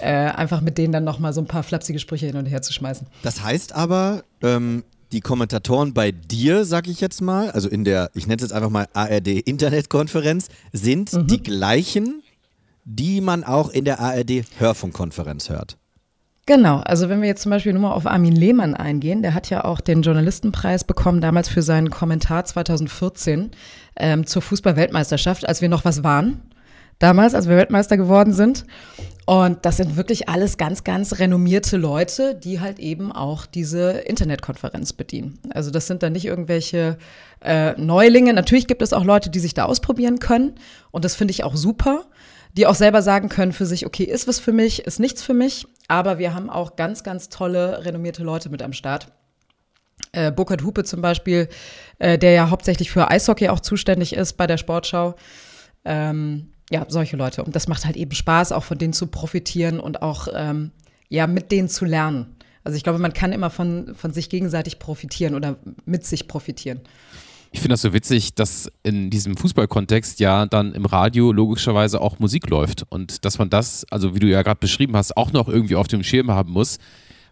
äh, einfach mit denen dann nochmal so ein paar flapsige Sprüche hin und her zu schmeißen. Das heißt aber, ähm, die Kommentatoren bei dir, sag ich jetzt mal, also in der, ich nenne es jetzt einfach mal ARD-Internetkonferenz, sind mhm. die gleichen, die man auch in der ARD-Hörfunkkonferenz hört. Genau, also wenn wir jetzt zum Beispiel nur mal auf Armin Lehmann eingehen, der hat ja auch den Journalistenpreis bekommen, damals für seinen Kommentar 2014 ähm, zur Fußball-Weltmeisterschaft, als wir noch was waren damals, als wir Weltmeister geworden sind. Und das sind wirklich alles ganz, ganz renommierte Leute, die halt eben auch diese Internetkonferenz bedienen. Also das sind dann nicht irgendwelche äh, Neulinge. Natürlich gibt es auch Leute, die sich da ausprobieren können. Und das finde ich auch super, die auch selber sagen können für sich, okay, ist was für mich, ist nichts für mich. Aber wir haben auch ganz, ganz tolle, renommierte Leute mit am Start. Äh, Burkhard Hupe zum Beispiel, äh, der ja hauptsächlich für Eishockey auch zuständig ist bei der Sportschau. Ähm, ja, solche Leute. Und das macht halt eben Spaß, auch von denen zu profitieren und auch ähm, ja, mit denen zu lernen. Also ich glaube, man kann immer von, von sich gegenseitig profitieren oder mit sich profitieren. Ich finde das so witzig, dass in diesem Fußballkontext ja dann im Radio logischerweise auch Musik läuft und dass man das, also wie du ja gerade beschrieben hast, auch noch irgendwie auf dem Schirm haben muss.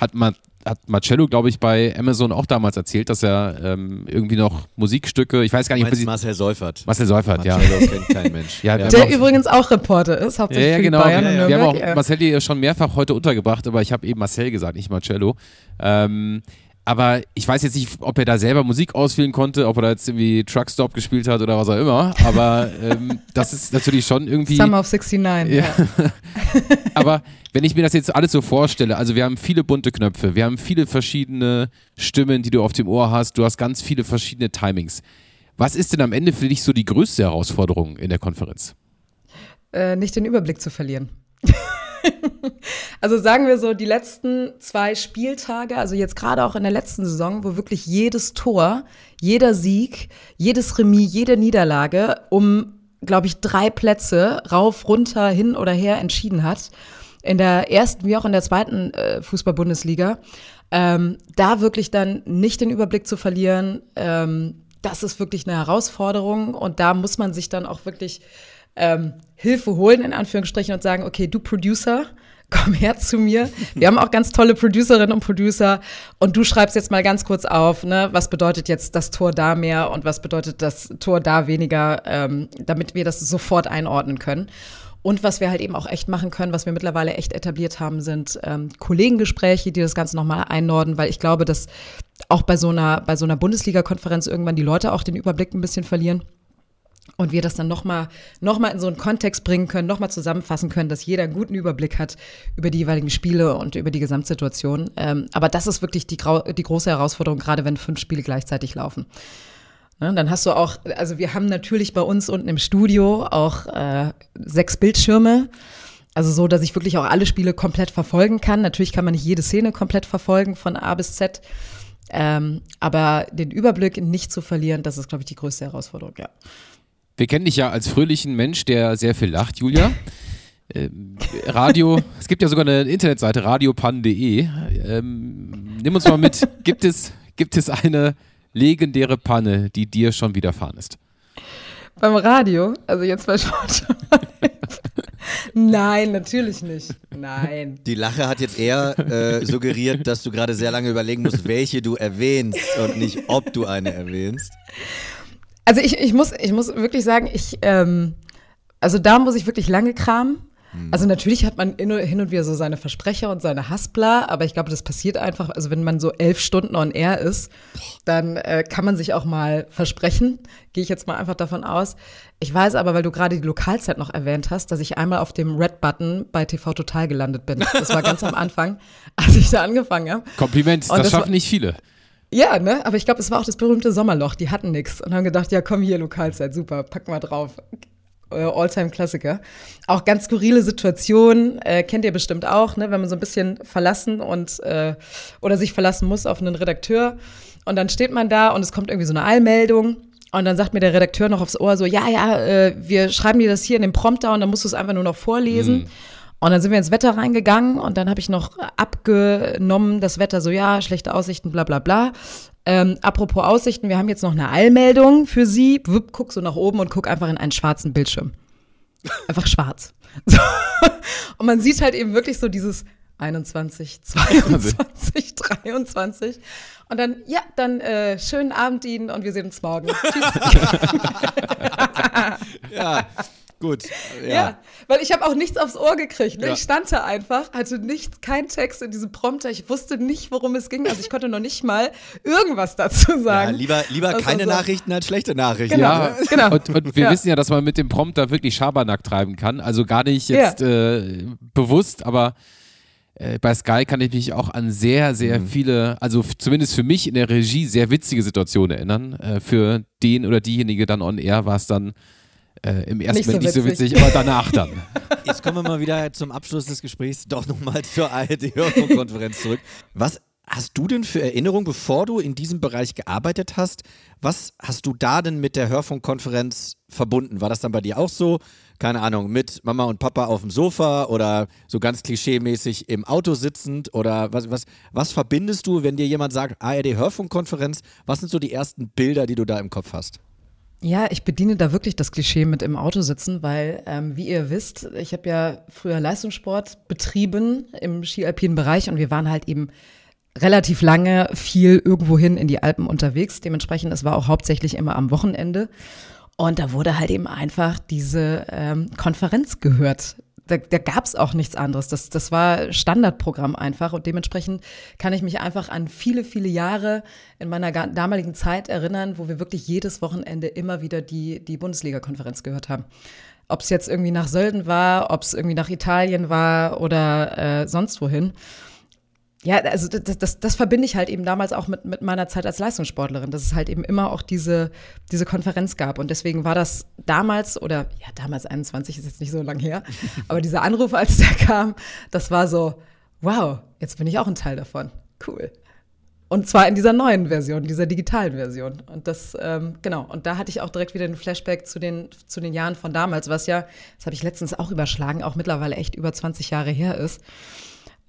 Hat man hat Marcello, glaube ich, bei Amazon auch damals erzählt, dass er ähm, irgendwie noch Musikstücke, ich weiß gar nicht, ob sie Marcel Seufert. Marcel Seufert, ja. Marcello kennt kein Mensch. *laughs* Ja, der, der übrigens auch Reporter ist, hauptsächlich ja, ja, genau. Bayern ja, ja. Wir haben auch ja. Marcel hier schon mehrfach heute untergebracht, aber ich habe eben Marcel gesagt, nicht Marcello. Ähm, aber ich weiß jetzt nicht, ob er da selber Musik auswählen konnte, ob er da jetzt irgendwie Truckstop gespielt hat oder was auch immer. Aber *laughs* ähm, das ist natürlich schon irgendwie. Summer of 69. Ja. ja. *laughs* aber wenn ich mir das jetzt alles so vorstelle, also wir haben viele bunte Knöpfe, wir haben viele verschiedene Stimmen, die du auf dem Ohr hast, du hast ganz viele verschiedene Timings. Was ist denn am Ende für dich so die größte Herausforderung in der Konferenz? Äh, nicht den Überblick zu verlieren. *laughs* *laughs* also sagen wir so, die letzten zwei Spieltage, also jetzt gerade auch in der letzten Saison, wo wirklich jedes Tor, jeder Sieg, jedes Remis, jede Niederlage um, glaube ich, drei Plätze rauf, runter, hin oder her entschieden hat. In der ersten wie auch in der zweiten äh, Fußball-Bundesliga. Ähm, da wirklich dann nicht den Überblick zu verlieren, ähm, das ist wirklich eine Herausforderung und da muss man sich dann auch wirklich ähm, Hilfe holen, in Anführungsstrichen, und sagen, okay, du Producer, *laughs* komm her zu mir. Wir haben auch ganz tolle Producerinnen und Producer. Und du schreibst jetzt mal ganz kurz auf, ne, was bedeutet jetzt das Tor da mehr und was bedeutet das Tor da weniger, ähm, damit wir das sofort einordnen können. Und was wir halt eben auch echt machen können, was wir mittlerweile echt etabliert haben, sind ähm, Kollegengespräche, die das Ganze nochmal einnorden, weil ich glaube, dass auch bei so einer, bei so einer Bundesliga-Konferenz irgendwann die Leute auch den Überblick ein bisschen verlieren. Und wir das dann nochmal noch mal in so einen Kontext bringen können, nochmal zusammenfassen können, dass jeder einen guten Überblick hat über die jeweiligen Spiele und über die Gesamtsituation. Ähm, aber das ist wirklich die, die große Herausforderung, gerade wenn fünf Spiele gleichzeitig laufen. Ne, dann hast du auch, also wir haben natürlich bei uns unten im Studio auch äh, sechs Bildschirme. Also so, dass ich wirklich auch alle Spiele komplett verfolgen kann. Natürlich kann man nicht jede Szene komplett verfolgen von A bis Z. Ähm, aber den Überblick nicht zu verlieren, das ist, glaube ich, die größte Herausforderung, ja. Wir kennen dich ja als fröhlichen Mensch, der sehr viel lacht, Julia. Ähm, Radio, *laughs* es gibt ja sogar eine Internetseite, radiopan.de. Ähm, nimm uns mal mit, *laughs* gibt es, gibt es eine legendäre Panne, die dir schon widerfahren ist? Beim Radio? Also jetzt bei Sport. *laughs* Nein, natürlich nicht. Nein. Die Lache hat jetzt eher äh, suggeriert, dass du gerade sehr lange überlegen musst, welche du erwähnst und nicht, ob du eine erwähnst. Also ich, ich, muss, ich muss wirklich sagen, ich, ähm, also da muss ich wirklich lange kramen. Hm. Also natürlich hat man hin und wieder so seine Versprecher und seine Haspler, aber ich glaube, das passiert einfach, also wenn man so elf Stunden on air ist, dann äh, kann man sich auch mal versprechen, gehe ich jetzt mal einfach davon aus. Ich weiß aber, weil du gerade die Lokalzeit noch erwähnt hast, dass ich einmal auf dem Red-Button bei TV Total gelandet bin. Das war ganz am Anfang, *laughs* als ich da angefangen habe. Kompliment, das, das, schaffen nicht viele. Ja, ne? Aber ich glaube, es war auch das berühmte Sommerloch. Die hatten nichts und haben gedacht, ja, komm hier, Lokalzeit, super, pack mal drauf. Äh, Alltime-Klassiker. Auch ganz skurrile Situationen, äh, kennt ihr bestimmt auch, ne? wenn man so ein bisschen verlassen und äh, oder sich verlassen muss auf einen Redakteur. Und dann steht man da und es kommt irgendwie so eine Eilmeldung. Und dann sagt mir der Redakteur noch aufs Ohr so, ja, ja, äh, wir schreiben dir das hier in den Prompter und dann musst du es einfach nur noch vorlesen. Mhm. Und dann sind wir ins Wetter reingegangen und dann habe ich noch abgenommen, das Wetter so, ja, schlechte Aussichten, bla bla bla. Ähm, apropos Aussichten, wir haben jetzt noch eine Eilmeldung für Sie. Wupp, guck so nach oben und guck einfach in einen schwarzen Bildschirm. Einfach schwarz. *laughs* So. Und man sieht halt eben wirklich so dieses 21, 22, 23. Und dann, ja, dann äh, schönen Abend Ihnen und wir sehen uns morgen. *laughs* Tschüss. ja, Gut. Ja. ja weil ich habe auch nichts aufs Ohr gekriegt. Ne? Ja. Ich stand da einfach, hatte nichts, kein Text in diesem Prompter. Ich wusste nicht, worum es ging. Also ich konnte noch nicht mal irgendwas dazu sagen. Ja, lieber lieber keine so. Nachrichten als schlechte Nachrichten. Genau. Ja, *laughs* genau. Und, und wir wissen ja, dass man mit dem Prompter wirklich Schabernack treiben kann. Also gar nicht jetzt äh, bewusst, aber äh, bei Sky kann ich mich auch an sehr, sehr mhm. viele, also zumindest für mich in der Regie, sehr witzige Situationen erinnern. Äh, für den oder diejenige dann on air war es dann äh, Im ersten nicht Moment so nicht so witzig, aber danach dann. *laughs* Jetzt kommen wir mal wieder zum Abschluss des Gesprächs doch nochmal zur ARD-Hörfunkkonferenz zurück. Was hast du denn für Erinnerungen, bevor du in diesem Bereich gearbeitet hast? Was hast du da denn mit der Hörfunkkonferenz verbunden? War das dann bei dir auch so? Keine Ahnung, mit Mama und Papa auf dem Sofa oder so ganz klischeemäßig im Auto sitzend? Oder was, was, was verbindest du, wenn dir jemand sagt, ARD-Hörfunkkonferenz? Was sind so die ersten Bilder, die du da im Kopf hast? Ja, ich bediene da wirklich das Klischee mit im Auto sitzen, weil, ähm, wie ihr wisst, ich habe ja früher Leistungssport betrieben im skialpinen Bereich und wir waren halt eben relativ lange viel irgendwohin in die Alpen unterwegs. Dementsprechend, es war auch hauptsächlich immer am Wochenende. Und da wurde halt eben einfach diese ähm, Konferenz gehört da, da gab es auch nichts anderes. Das, das war Standardprogramm einfach und dementsprechend kann ich mich einfach an viele, viele Jahre in meiner damaligen Zeit erinnern, wo wir wirklich jedes Wochenende immer wieder die, die Bundesliga-Konferenz gehört haben. Ob es jetzt irgendwie nach Sölden war, ob es irgendwie nach Italien war oder äh, sonst wohin. Ja, also das, das, das verbinde ich halt eben damals auch mit, mit meiner Zeit als Leistungssportlerin, dass es halt eben immer auch diese, diese Konferenz gab. Und deswegen war das damals, oder ja, damals 21 ist jetzt nicht so lang her, *laughs* aber dieser Anruf, als der kam, das war so, wow, jetzt bin ich auch ein Teil davon. Cool. Und zwar in dieser neuen Version, dieser digitalen Version. Und das, ähm, genau, und da hatte ich auch direkt wieder einen Flashback zu den, zu den Jahren von damals, was ja, das habe ich letztens auch überschlagen, auch mittlerweile echt über 20 Jahre her ist.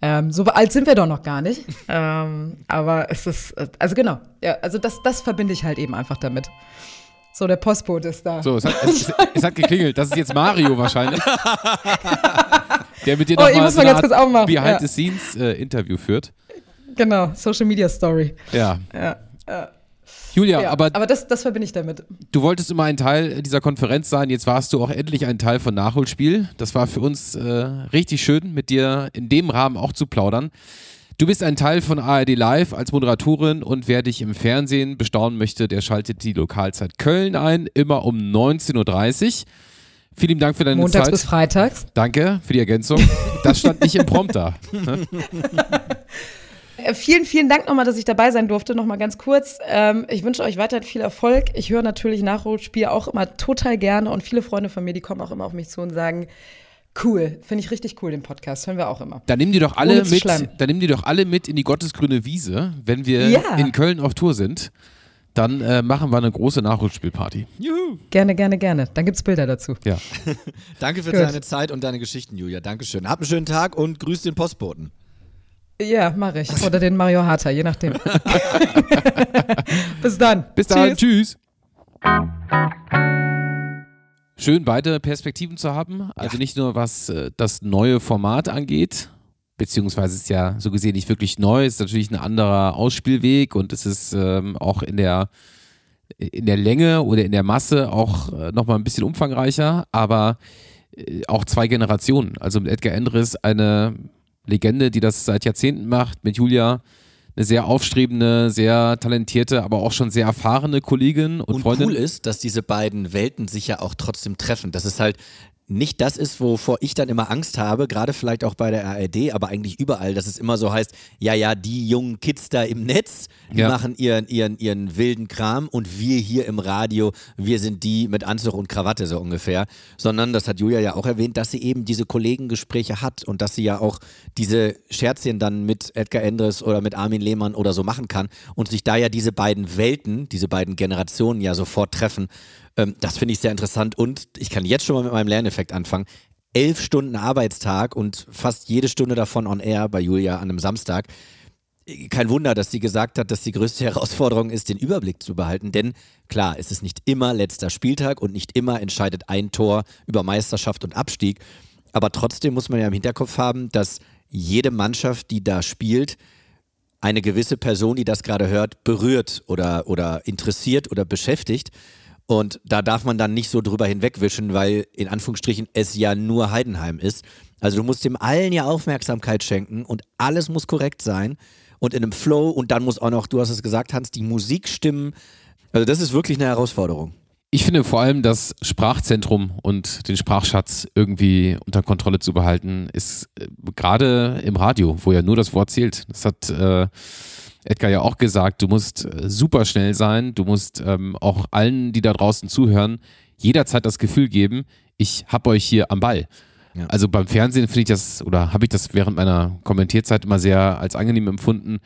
Ähm, so alt sind wir doch noch gar nicht. *laughs* ähm, aber es ist, also genau, ja, also das, das verbinde ich halt eben einfach damit. So, der Postbote ist da. So, es hat, es, es hat geklingelt. Das ist jetzt Mario wahrscheinlich. *laughs* der mit dir oh, nochmal so ein Behind-the-Scenes-Interview äh, führt. Genau, Social Media Story. Ja. ja, ja. Julia, ja, aber, aber das, das verbinde ich damit. Du wolltest immer ein Teil dieser Konferenz sein. Jetzt warst du auch endlich ein Teil von Nachholspiel. Das war für uns äh, richtig schön, mit dir in dem Rahmen auch zu plaudern. Du bist ein Teil von ARD Live als Moderatorin und wer dich im Fernsehen bestaunen möchte, der schaltet die Lokalzeit Köln ein, immer um 19.30 Uhr. Vielen Dank für deine Montags Zeit. bis freitags. Danke für die Ergänzung. Das stand nicht im Prompter. *laughs* Äh, Vielen, vielen Dank nochmal, dass ich dabei sein durfte. Nochmal ganz kurz. Ähm, ich wünsche euch weiterhin viel Erfolg. Ich höre natürlich Nachholspiel auch immer total gerne und viele Freunde von mir, die kommen auch immer auf mich zu und sagen, cool, finde ich richtig cool, den Podcast. Hören wir auch immer. Dann nimm die doch alle mit, dann nimm die doch alle mit in die Gottesgrüne Wiese, wenn wir Ja. in Köln auf Tour sind. Dann äh, machen wir eine große Nachholspielparty. Juhu. Gerne, gerne, gerne. Dann gibt's Bilder dazu. Ja. *laughs* Danke für Gut. deine Zeit und deine Geschichten, Julia. Dankeschön. Hab einen schönen Tag und grüß den Postboten. Ja, mache ich. Oder den Mario Harter, je nachdem. *laughs* Bis dann. Bis dann, tschüss. Schön, beide Perspektiven zu haben. Also nicht nur was äh, das neue Format angeht, beziehungsweise ist ja so gesehen nicht wirklich neu, ist natürlich ein anderer Ausspielweg und es ist ähm, auch in der in der Länge oder in der Masse auch äh, nochmal ein bisschen umfangreicher, aber äh, auch zwei Generationen. Also mit Edgar Endres eine Legende, die das seit Jahrzehnten macht, mit Julia eine sehr aufstrebende, sehr talentierte, aber auch schon sehr erfahrene Kollegin und, Und Freundin. cool ist, dass diese beiden Welten sich ja auch trotzdem treffen. Dass es halt nicht das ist, wovor ich dann immer Angst habe, gerade vielleicht auch bei der ARD, aber eigentlich überall, dass es immer so heißt, ja, ja, die jungen Kids da im Netz, die Ja. machen ihren, ihren, ihren wilden Kram und wir hier im Radio, wir sind die mit Anzug und Krawatte so ungefähr. Sondern, das hat Julia ja auch erwähnt, dass sie eben diese Kollegengespräche hat und dass sie ja auch diese Scherzchen dann mit Edgar Endres oder mit Armin Lehmann oder so machen kann und sich da ja diese beiden Welten, diese beiden Generationen ja sofort treffen. Ähm, das finde ich sehr interessant und ich kann jetzt schon mal mit meinem Lerneffekt anfangen. Elf Stunden Arbeitstag und fast jede Stunde davon on air bei Julia an einem Samstag. Kein Wunder, dass sie gesagt hat, dass die größte *laughs* Herausforderung ist, den Überblick zu behalten. Denn klar, es ist nicht immer letzter Spieltag und nicht immer entscheidet ein Tor über Meisterschaft und Abstieg. Aber trotzdem muss man ja im Hinterkopf haben, dass jede Mannschaft, die da spielt, eine gewisse Person, die das gerade hört, berührt oder, oder interessiert oder beschäftigt. Und da darf man dann nicht so drüber hinwegwischen, weil in Anführungsstrichen es ja nur Heidenheim ist. Also du musst dem allen ja Aufmerksamkeit schenken und alles muss korrekt sein und in einem Flow und dann muss auch noch, du hast es gesagt, Hans, die Musik stimmen. Also das ist wirklich eine Herausforderung. Ich finde vor allem das Sprachzentrum und den Sprachschatz irgendwie unter Kontrolle zu behalten, ist äh, gerade im Radio, wo ja nur das Wort zählt. Das hat äh, Edgar ja auch gesagt, du musst äh, super schnell sein, du musst ähm, auch allen, die da draußen zuhören, jederzeit das Gefühl geben, ich hab euch hier am Ball. Also beim Fernsehen finde ich das, oder habe ich das während meiner Kommentierzeit immer sehr als angenehm empfunden,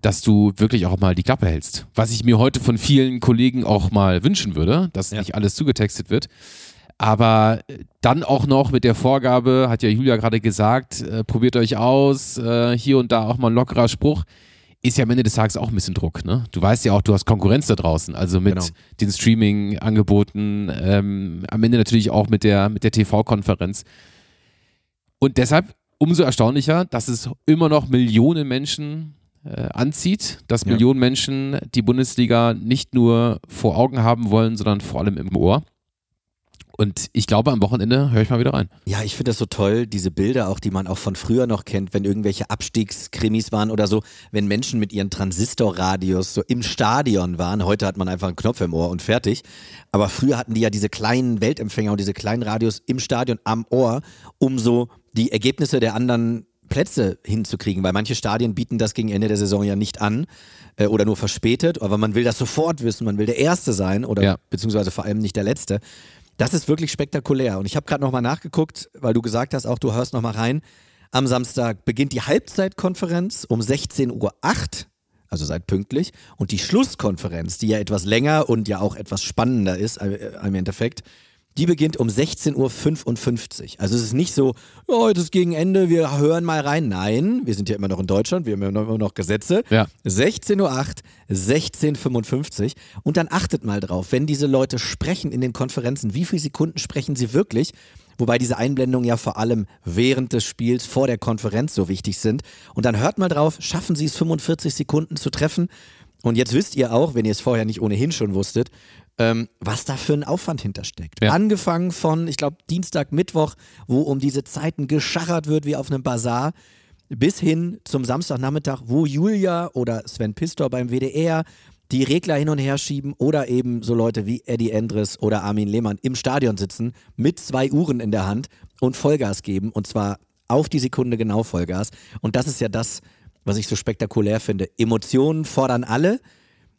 dass du wirklich auch mal die Klappe hältst. Was ich mir heute von vielen Kollegen auch mal wünschen würde, dass nicht alles zugetextet wird. Aber äh, dann auch noch mit der Vorgabe, hat ja Julia gerade gesagt, äh, probiert euch aus, äh, hier und da auch mal ein lockerer Spruch. Ist ja am Ende des Tages auch ein bisschen Druck. Ne? Du weißt ja auch, du hast Konkurrenz da draußen, also mit Genau. den Streaming-Angeboten, ähm, am Ende natürlich auch mit der, mit der TV-Konferenz. Und deshalb umso erstaunlicher, dass es immer noch Millionen Menschen äh, anzieht, dass Ja. Millionen Menschen die Bundesliga nicht nur vor Augen haben wollen, sondern vor allem im Ohr. Und ich glaube, am Wochenende höre ich mal wieder rein. Ja, ich finde das so toll, diese Bilder auch, die man auch von früher noch kennt, wenn irgendwelche Abstiegskrimis waren oder so, wenn Menschen mit ihren Transistorradios so im Stadion waren. Heute hat man einfach einen Knopf im Ohr und fertig. Aber früher hatten die ja diese kleinen Weltempfänger und diese kleinen Radios im Stadion am Ohr, um so die Ergebnisse der anderen Plätze hinzukriegen, weil manche Stadien bieten das gegen Ende der Saison ja nicht an äh, oder nur verspätet, aber man will das sofort wissen, man will der Erste sein oder Ja. beziehungsweise vor allem nicht der Letzte. Das ist wirklich spektakulär. Und ich habe gerade nochmal nachgeguckt, weil du gesagt hast, auch du hörst nochmal rein. Am Samstag beginnt die Halbzeitkonferenz um 16.08 Uhr, also seid pünktlich. Und die Schlusskonferenz, die ja etwas länger und ja auch etwas spannender ist äh, im Endeffekt, die beginnt um 16.55 Uhr. Also es ist nicht so, ja, heute ist gegen Ende, wir hören mal rein. Nein, wir sind ja immer noch in Deutschland, wir haben ja immer noch Gesetze. Ja. 16.08 Uhr, 16.55 Uhr. Und dann achtet mal drauf, wenn diese Leute sprechen in den Konferenzen, wie viele Sekunden sprechen sie wirklich? Wobei diese Einblendungen ja vor allem während des Spiels vor der Konferenz so wichtig sind. Und dann hört mal drauf, schaffen sie es 45 Sekunden zu treffen? Und jetzt wisst ihr auch, wenn ihr es vorher nicht ohnehin schon wusstet, ähm, was da für ein Aufwand hintersteckt. Ja. Angefangen von, ich glaube, Dienstag, Mittwoch, wo um diese Zeiten geschachert wird wie auf einem Bazar. bis hin zum Samstagnachmittag, wo Julia oder Sven Pistor beim WDR die Regler hin und her schieben oder eben so Leute wie Eddie Endres oder Armin Lehmann im Stadion sitzen mit zwei Uhren in der Hand und Vollgas geben und zwar auf die Sekunde genau Vollgas. Und das ist ja das, was ich so spektakulär finde. Emotionen fordern alle,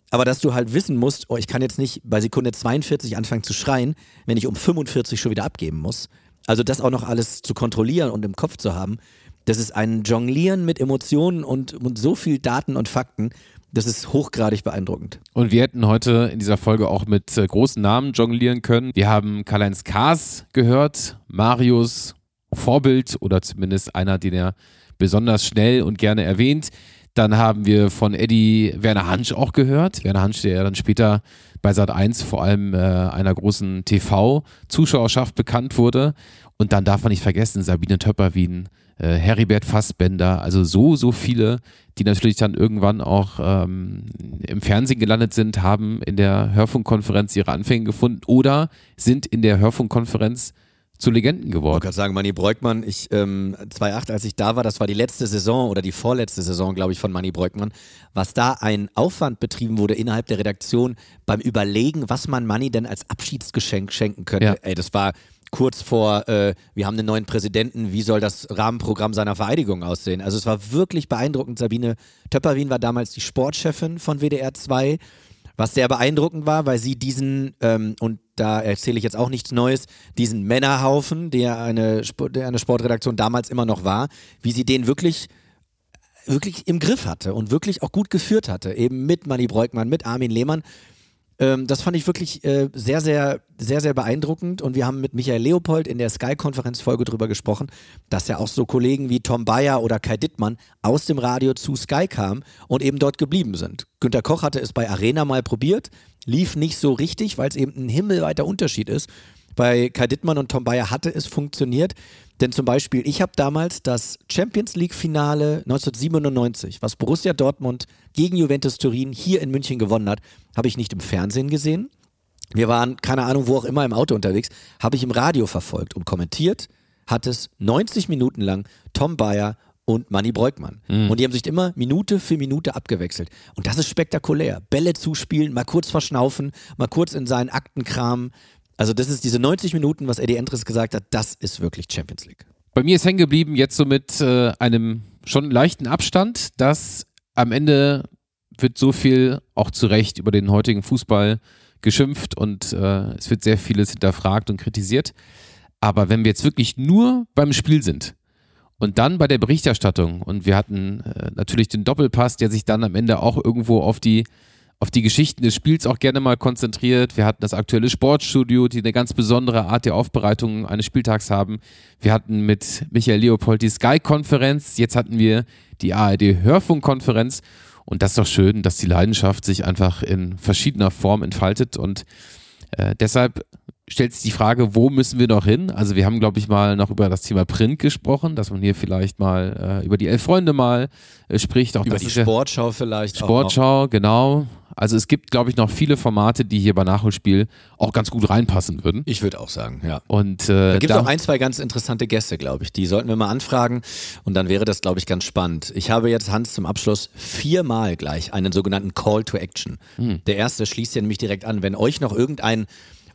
aber dass du halt wissen musst, oh, ich kann jetzt nicht bei Sekunde 42 anfangen zu schreien, wenn ich um 45 schon wieder abgeben muss. Also das auch noch alles zu kontrollieren und im Kopf zu haben, das ist ein Jonglieren mit Emotionen und, und so viel Daten und Fakten. Das ist hochgradig beeindruckend. Und wir hätten heute in dieser Folge auch mit äh, großen Namen jonglieren können. Wir haben Karl-Heinz Kaas gehört, Marius Vorbild oder zumindest einer, den er besonders schnell und gerne erwähnt. Dann haben wir von Eddie Werner Hansch auch gehört. Werner Hansch, der dann später bei Sat 1 vor allem äh, einer großen TV-Zuschauerschaft bekannt wurde. Und dann darf man nicht vergessen, Sabine Töpperwien, äh, Heribert Fassbender, also so, so viele, die natürlich dann irgendwann auch ähm, im Fernsehen gelandet sind, haben in der Hörfunkkonferenz ihre Anfänge gefunden oder sind in der Hörfunkkonferenz zu Legenden geworden. Ich wollte sagen, Manny Breukmann, ich, ähm, 2008, als ich da war, das war die letzte Saison oder die vorletzte Saison, glaube ich, von Manny Breukmann, was da ein Aufwand betrieben wurde innerhalb der Redaktion beim Überlegen, was man Manny denn als Abschiedsgeschenk schenken könnte. Ja. Ey, das war kurz vor, äh, wir haben einen neuen Präsidenten, wie soll das Rahmenprogramm seiner Vereidigung aussehen? Also es war wirklich beeindruckend. Sabine Töpperwien war damals die Sportchefin von WDR 2, was sehr beeindruckend war, weil sie diesen, ähm, und da erzähle ich jetzt auch nichts Neues, diesen Männerhaufen, der eine, der eine Sportredaktion damals immer noch war, wie sie den wirklich wirklich im Griff hatte und wirklich auch gut geführt hatte, eben mit Manny Breukmann, mit Armin Lehmann. Ähm, das fand ich wirklich äh, sehr, sehr, sehr, sehr beeindruckend. Und wir haben mit Michael Leopold in der Sky-Konferenzfolge darüber gesprochen, dass ja auch so Kollegen wie Tom Bayer oder Kai Dittmann aus dem Radio zu Sky kamen und eben dort geblieben sind. Günter Koch hatte es bei Arena mal probiert, lief nicht so richtig, weil es eben ein himmelweiter Unterschied ist. Bei Kai Dittmann und Tom Bayer hatte es funktioniert. Denn zum Beispiel, ich habe damals das Champions League-Finale 1997, was Borussia Dortmund gegen Juventus Turin hier in München gewonnen hat, habe ich nicht im Fernsehen gesehen. Wir waren, keine Ahnung, wo auch immer im Auto unterwegs, habe ich im Radio verfolgt und kommentiert, hat es 90 Minuten lang Tom Bayer und Manny Breukmann. Mhm. Und die haben sich immer Minute für Minute abgewechselt. Und das ist spektakulär. Bälle zuspielen, mal kurz verschnaufen, mal kurz in seinen Aktenkram also das ist diese 90 Minuten, was Eddie Endres gesagt hat, das ist wirklich Champions League. Bei mir ist hängen geblieben jetzt so mit äh, einem schon leichten Abstand, dass am Ende wird so viel auch zu Recht über den heutigen Fußball geschimpft und äh, es wird sehr vieles hinterfragt und kritisiert. Aber wenn wir jetzt wirklich nur beim Spiel sind und dann bei der Berichterstattung und wir hatten äh, natürlich den Doppelpass, der sich dann am Ende auch irgendwo auf die auf die Geschichten des Spiels auch gerne mal konzentriert. Wir hatten das aktuelle Sportstudio, die eine ganz besondere Art der Aufbereitung eines Spieltags haben. Wir hatten mit Michael Leopold die Sky-Konferenz. Jetzt hatten wir die ARD-Hörfunkkonferenz. Und das ist doch schön, dass die Leidenschaft sich einfach in verschiedener Form entfaltet. Und äh, deshalb stellt sich die Frage, wo müssen wir noch hin? Also wir haben, glaube ich, mal noch über das Thema Print gesprochen, dass man hier vielleicht mal äh, über die Elf Freunde mal äh, spricht. Auch über die Sportschau vielleicht. Sportschau, genau. Also es gibt, glaube ich, noch viele Formate, die hier bei Nachholspiel auch ganz gut reinpassen würden. Ich würde auch sagen, ja. Und äh, da gibt es auch ein, zwei ganz interessante Gäste, glaube ich. Die sollten wir mal anfragen und dann wäre das, glaube ich, ganz spannend. Ich habe jetzt, Hans, zum Abschluss viermal gleich einen sogenannten Call to Action. Hm. Der erste schließt ja nämlich direkt an. Wenn euch noch irgendein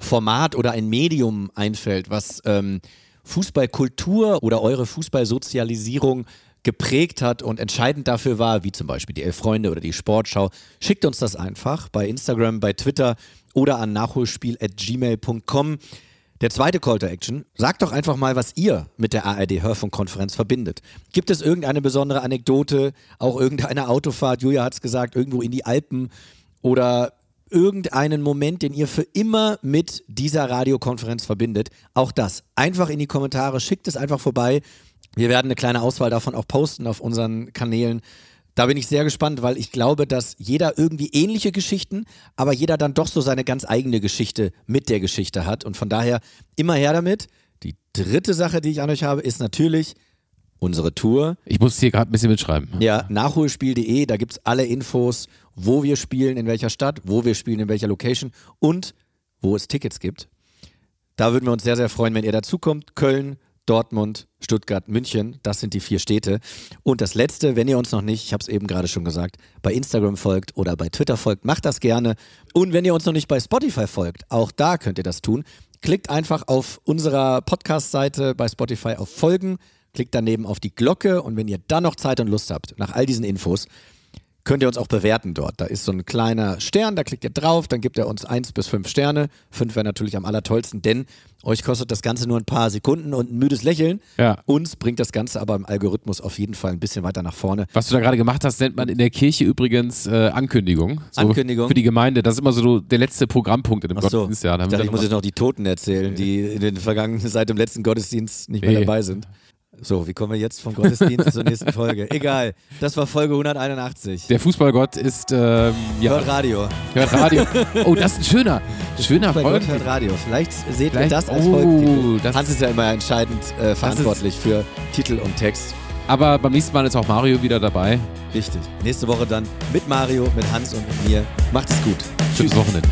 Format oder ein Medium einfällt, was ähm, Fußballkultur oder eure Fußballsozialisierung geprägt hat und entscheidend dafür war, wie zum Beispiel die Elf Freunde oder die Sportschau, schickt uns das einfach bei Instagram, bei Twitter oder an nachholspiel.gmail.com. Der zweite Call to Action, sagt doch einfach mal, was ihr mit der ARD-Hörfunkkonferenz verbindet. Gibt es irgendeine besondere Anekdote, auch irgendeine Autofahrt, Julia hat es gesagt, irgendwo in die Alpen oder irgendeinen Moment, den ihr für immer mit dieser Radiokonferenz verbindet? Auch das einfach in die Kommentare, schickt es einfach vorbei. Wir werden eine kleine Auswahl davon auch posten auf unseren Kanälen. Da bin ich sehr gespannt, weil ich glaube, dass jeder irgendwie ähnliche Geschichten, aber jeder dann doch so seine ganz eigene Geschichte mit der Geschichte hat. Und von daher immer her damit. Die dritte Sache, die ich an euch habe, ist natürlich unsere Tour. Ich muss hier gerade ein bisschen mitschreiben. Ja, nachholspiel.de, da gibt es alle Infos, wo wir spielen, in welcher Stadt, wo wir spielen, in welcher Location und wo es Tickets gibt. Da würden wir uns sehr, sehr freuen, wenn ihr dazukommt. Köln, Dortmund, Stuttgart, München. Das sind die vier Städte. Und das letzte, wenn ihr uns noch nicht, ich habe es eben gerade schon gesagt, bei Instagram folgt oder bei Twitter folgt, macht das gerne. Und wenn ihr uns noch nicht bei Spotify folgt, auch da könnt ihr das tun. Klickt einfach auf unserer Podcast-Seite bei Spotify auf Folgen, klickt daneben auf die Glocke und wenn ihr dann noch Zeit und Lust habt, nach all diesen Infos, könnt ihr uns auch bewerten dort. Da ist so ein kleiner Stern, da klickt ihr drauf, dann gibt er uns eins bis fünf Sterne. Fünf wäre natürlich am allertollsten, denn euch kostet das Ganze nur ein paar Sekunden und ein müdes Lächeln. Ja. Uns bringt das Ganze aber im Algorithmus auf jeden Fall ein bisschen weiter nach vorne. Was du da gerade gemacht hast, nennt man in der Kirche übrigens äh, Ankündigung. So Ankündigung. Für die Gemeinde. Das ist immer so der letzte Programmpunkt in dem Ach so. Gottesdienst. Ja, ich dachte, ich muss jetzt noch die Toten erzählen, die in den vergangenen, seit dem letzten Gottesdienst nicht mehr Nee. dabei sind. So, wie kommen wir jetzt vom Gottesdienst zur nächsten *laughs* Folge? Egal, das war Folge 181. Der Fußballgott ist. Ähm, ja, Hört Radio. Hört Radio. Oh, das ist ein schöner, *laughs* schöner Bei Gott Folgen. hört Radio. Vielleicht seht ihr Vielleicht- das als oh, das- Hans ist ja immer entscheidend äh, verantwortlich für Titel und Text. Aber beim nächsten Mal ist auch Mario wieder dabei. Richtig. Nächste Woche dann mit Mario, mit Hans und mit mir. Macht es gut. Schönes Wochenende.